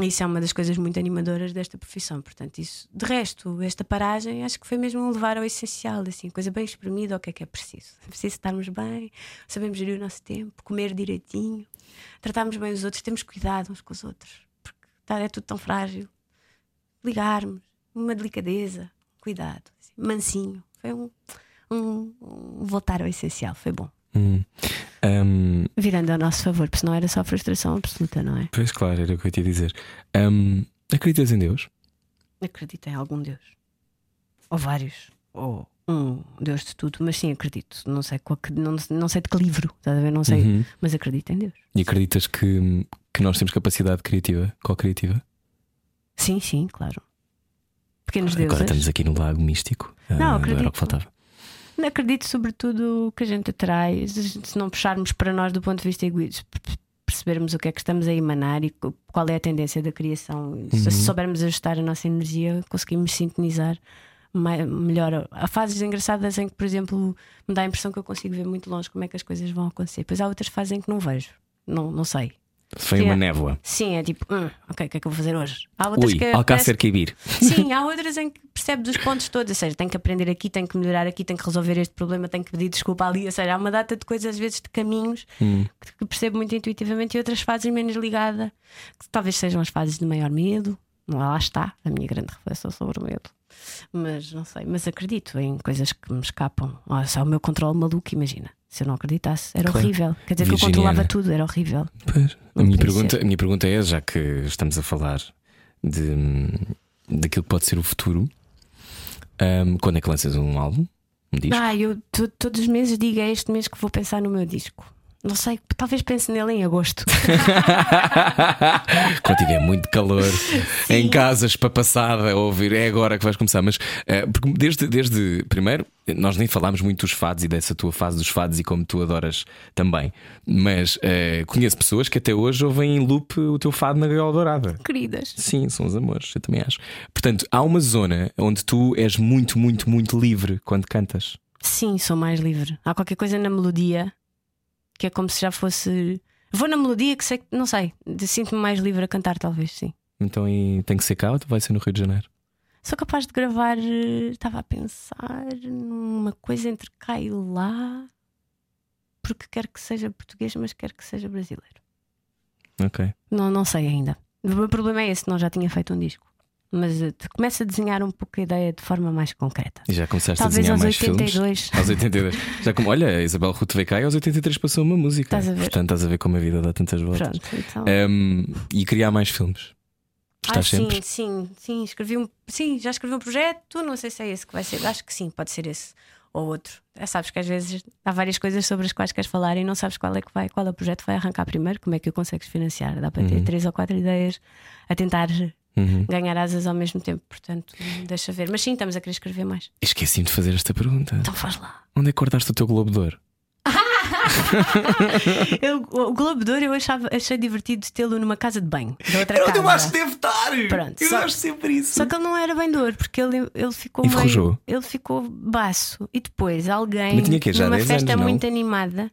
Isso é uma das coisas muito animadoras desta profissão. Portanto, isso, de resto, esta paragem acho que foi mesmo levar ao essencial, assim, coisa bem exprimida, o que é que é preciso. É preciso estarmos bem, sabemos gerir o nosso tempo, comer direitinho, tratarmos bem os outros, temos cuidado uns com os outros, porque tá, é tudo tão frágil. Ligarmos, uma delicadeza, cuidado, assim, mansinho. Foi um, um- um voltar ao essencial, foi bom. Hum. Hum, Virando ao nosso favor, porque senão era só frustração absoluta, não é? pois claro, era o que eu te ia dizer. Hum, acreditas em Deus? Acredito em algum Deus. Ou vários. Ou um Deus de tudo, mas sim acredito. Não sei, qual não, não sei de que livro, estás a ver? Não sei, Uhum. mas acredito em Deus. E acreditas que, que nós temos capacidade criativa, co-criativa? Sim, sim, claro. Pequenos Agora deuses. estamos aqui no lago místico. Não, Ah, Era o acredito. que faltava. Acredito sobretudo que a gente atrai, se não puxarmos para nós do ponto de vista egoísta, percebermos o que é que estamos a emanar e qual é a tendência da criação. E Se soubermos ajustar a nossa energia, conseguimos sintonizar mai- melhor. Há fases engraçadas em que, por exemplo, me dá a impressão que eu consigo ver muito longe como é que as coisas vão acontecer. Pois há outras fases em que não vejo, não, não sei. Foi uma é. névoa. Sim, é tipo, "Hum, ok, o que é que eu vou fazer hoje? Há outras Ui, que Alcácer Quibir. Sim, há outras em que percebes os pontos todos, ou seja, tenho que aprender aqui, tenho que melhorar aqui, tenho que resolver este problema, tenho que pedir desculpa ali, ou seja, há uma data de coisas, às vezes, de caminhos Hum. que, que percebo muito intuitivamente e outras fases menos ligada, que talvez sejam as fases de maior medo. Lá está a minha grande reflexão sobre o medo. Mas não sei, mas acredito em coisas que me escapam. Ah, só o meu controle maluco, imagina. Se eu não acreditasse, era Claro. horrível. Quer dizer que eu Virginiana. controlava tudo, era horrível. Pois. A minha, pergunta, a minha pergunta é: já que estamos a falar de, daquilo que pode ser o futuro, hum, quando é que lanças um álbum? Um disco? Ah, eu to- todos os meses digo é este mês que vou pensar no meu disco. Não sei, talvez pense nele em agosto. Quando tiver muito calor em casa, espapassada, a ouvir, é agora que vais começar. Mas eh, porque desde, desde primeiro, nós nem falámos muito dos fados e dessa tua fase dos fados e como tu adoras também. Mas eh, conheço pessoas que até hoje ouvem em loop o teu fado na gaiola dourada. Queridas. Sim, são os amores, eu também acho. Portanto, há uma zona onde tu és muito, muito, muito livre quando cantas. Sim, sou mais livre. Há qualquer coisa na melodia que é como se já fosse. Vou na melodia que sei que. Não sei. Sinto-me mais livre a cantar, talvez, sim. Então e tem que ser cá ou vai ser no Rio de Janeiro? Sou capaz de gravar. eh, Estava a pensar numa coisa entre cá e lá. porque quero que seja português, mas quero que seja brasileiro. Ok. Não, não sei ainda. O meu problema é esse, não já tinha feito um disco. Mas uh, começa a desenhar um pouco a ideia de forma mais concreta. E já começaste Talvez a desenhar aos mais 82. filmes? Aos 82. Já como, olha, a Isabel Ruth veio cá e aos 83 passou uma música. Estás a ver? Portanto, estás a ver como a vida dá tantas voltas. Pronto, então. Um, e criar mais filmes. ah, Estás sim, sempre? sim, sim. Escrevi um, sim, já escrevi um projeto. Não sei se é esse que vai ser. Acho que sim, pode ser esse ou outro. É, sabes que às vezes há várias coisas sobre as quais queres falar e não sabes qual é que vai, qual é o projeto que vai arrancar primeiro, como é que o consegues financiar. Dá para ter Uhum. três ou quatro ideias a tentar Uhum. ganhar asas ao mesmo tempo. Portanto, deixa ver. Mas sim, estamos a querer escrever mais. Esqueci-me de fazer esta pergunta. Então faz lá. Onde é que cortaste o teu Globo de Ouro? Eu, o Globo de Ouro eu achava, achei divertido tê-lo numa casa de banho. Da outra É eu casa. acho que deve estar! Pronto, eu só- acho sempre isso. Só que ele não era bem de ouro, porque ele, ele ficou meio, ele ficou baço. E depois alguém, Mas tinha? Já numa 10 festa anos, muito animada,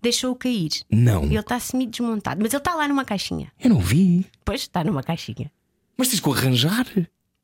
deixou-o cair. Não, E ele está semi-desmontado, mas ele está lá numa caixinha. eu não vi. Pois está numa caixinha. Mas tens que o arranjar?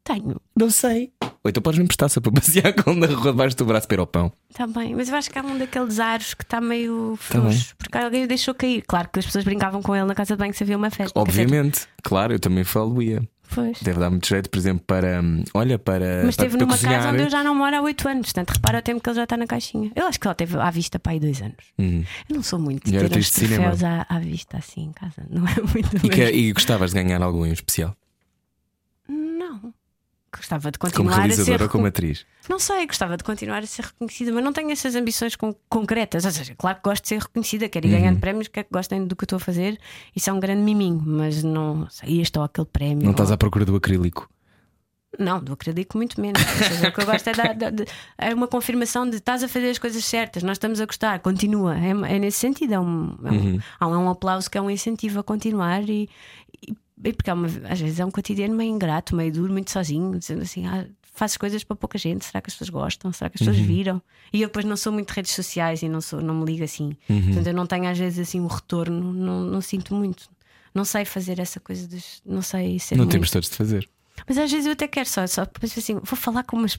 Tenho, Não sei. Ou então podes me emprestar só para passear com na rua debaixo do braço para ir ao pão. está tá bem. Mas eu acho que há um daqueles aros que está meio Tá frouxo, porque alguém o deixou cair. Claro que as pessoas brincavam com ele na casa de banho se havia uma festa. Obviamente, claro, eu também falo-ia. Pois. Deve dar muito jeito, por exemplo, para. hum, Olha, para. Mas esteve numa cozinhar. casa onde eu já não moro há 8 anos, portanto repara o tempo que ele já está na caixinha. Eu acho que ele teve à vista para aí 2 anos. Uhum. Eu não sou muito E de era ter cinema? troféus à, à vista assim em casa. Não é muito E, que- mesmo. e gostavas de ganhar algum em especial? Não. Gostava de Como continuar a ser. realizadora ou como atriz? Não sei, gostava de continuar a ser reconhecida, mas não tenho essas ambições con- concretas. Ou seja, claro que gosto de ser reconhecida, quero ir Uhum. ganhando prémios, quero que gostem do que eu estou a fazer. Isso é um grande miminho, mas não sei, este ou aquele prémio. Não estás ou- à procura do acrílico? Não, do acredito muito menos. Seja, o que eu gosto é, da- da- de- é uma confirmação de estás a fazer as coisas certas, nós estamos a gostar, continua. É, é nesse sentido, é um, é, um, Uhum. há um- é um aplauso que é um incentivo a continuar e- e porque há uma- às vezes é um cotidiano meio ingrato, meio duro, muito sozinho, dizendo assim, ah, fazes coisas para pouca gente, será que as pessoas gostam? Será que as Uhum. pessoas viram? E eu depois não sou muito de redes sociais e não, sou, não me ligo assim. Uhum. Portanto, eu não tenho às vezes assim o retorno, não, não sinto muito. Não sei fazer essa coisa dos. Não sei ser Não muito- temos todos de fazer. Mas às vezes eu até quero só, só penso assim, vou falar com umas.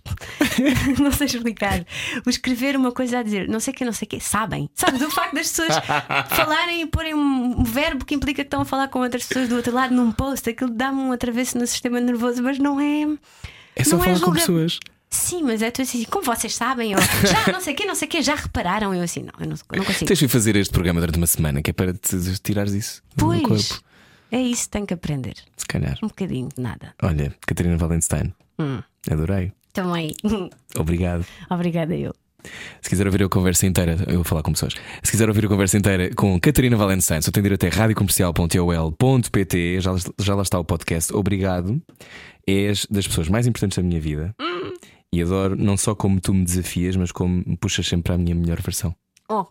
não sei explicar. Vou escrever uma coisa a dizer, não sei o que, não sei o que, sabem. Sabes? O facto das pessoas falarem e porem um, verbo que implica que estão a falar com outras pessoas do outro lado num post, aquilo dá-me um atravesso no sistema nervoso, mas não é. É só Não é falar com julga- pessoas. Sim, mas é tu assim, como vocês sabem, eu já não sei o que, não sei o que, já repararam? Eu assim, não, eu não, não consigo. Tens de fazer este programa durante uma semana, que é para te tirares isso do Pois, corpo. É isso que tenho que aprender. Se calhar. Um bocadinho de nada. Olha, Catarina Valenstein, Hum, adorei. também. Obrigado. Obrigada, eu. Se quiser ouvir a conversa inteira, eu vou falar com pessoas. Se quiser ouvir a conversa inteira com Catarina Valenstein, só tem de ir até radiocomercial.ol.pt. Já, já lá está o podcast. Obrigado. És das pessoas mais importantes da minha vida. E adoro não só como tu me desafias, mas como me puxas sempre para a minha melhor versão. Oh,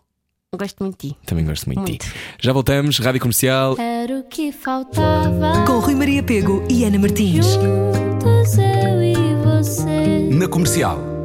gosto muito de ti. Também gosto muito, de Muito. ti. Já voltamos, Rádio Comercial. Era o que faltava. Com Rui Maria Pego e Ana Martins. Juntos eu e você. Na comercial.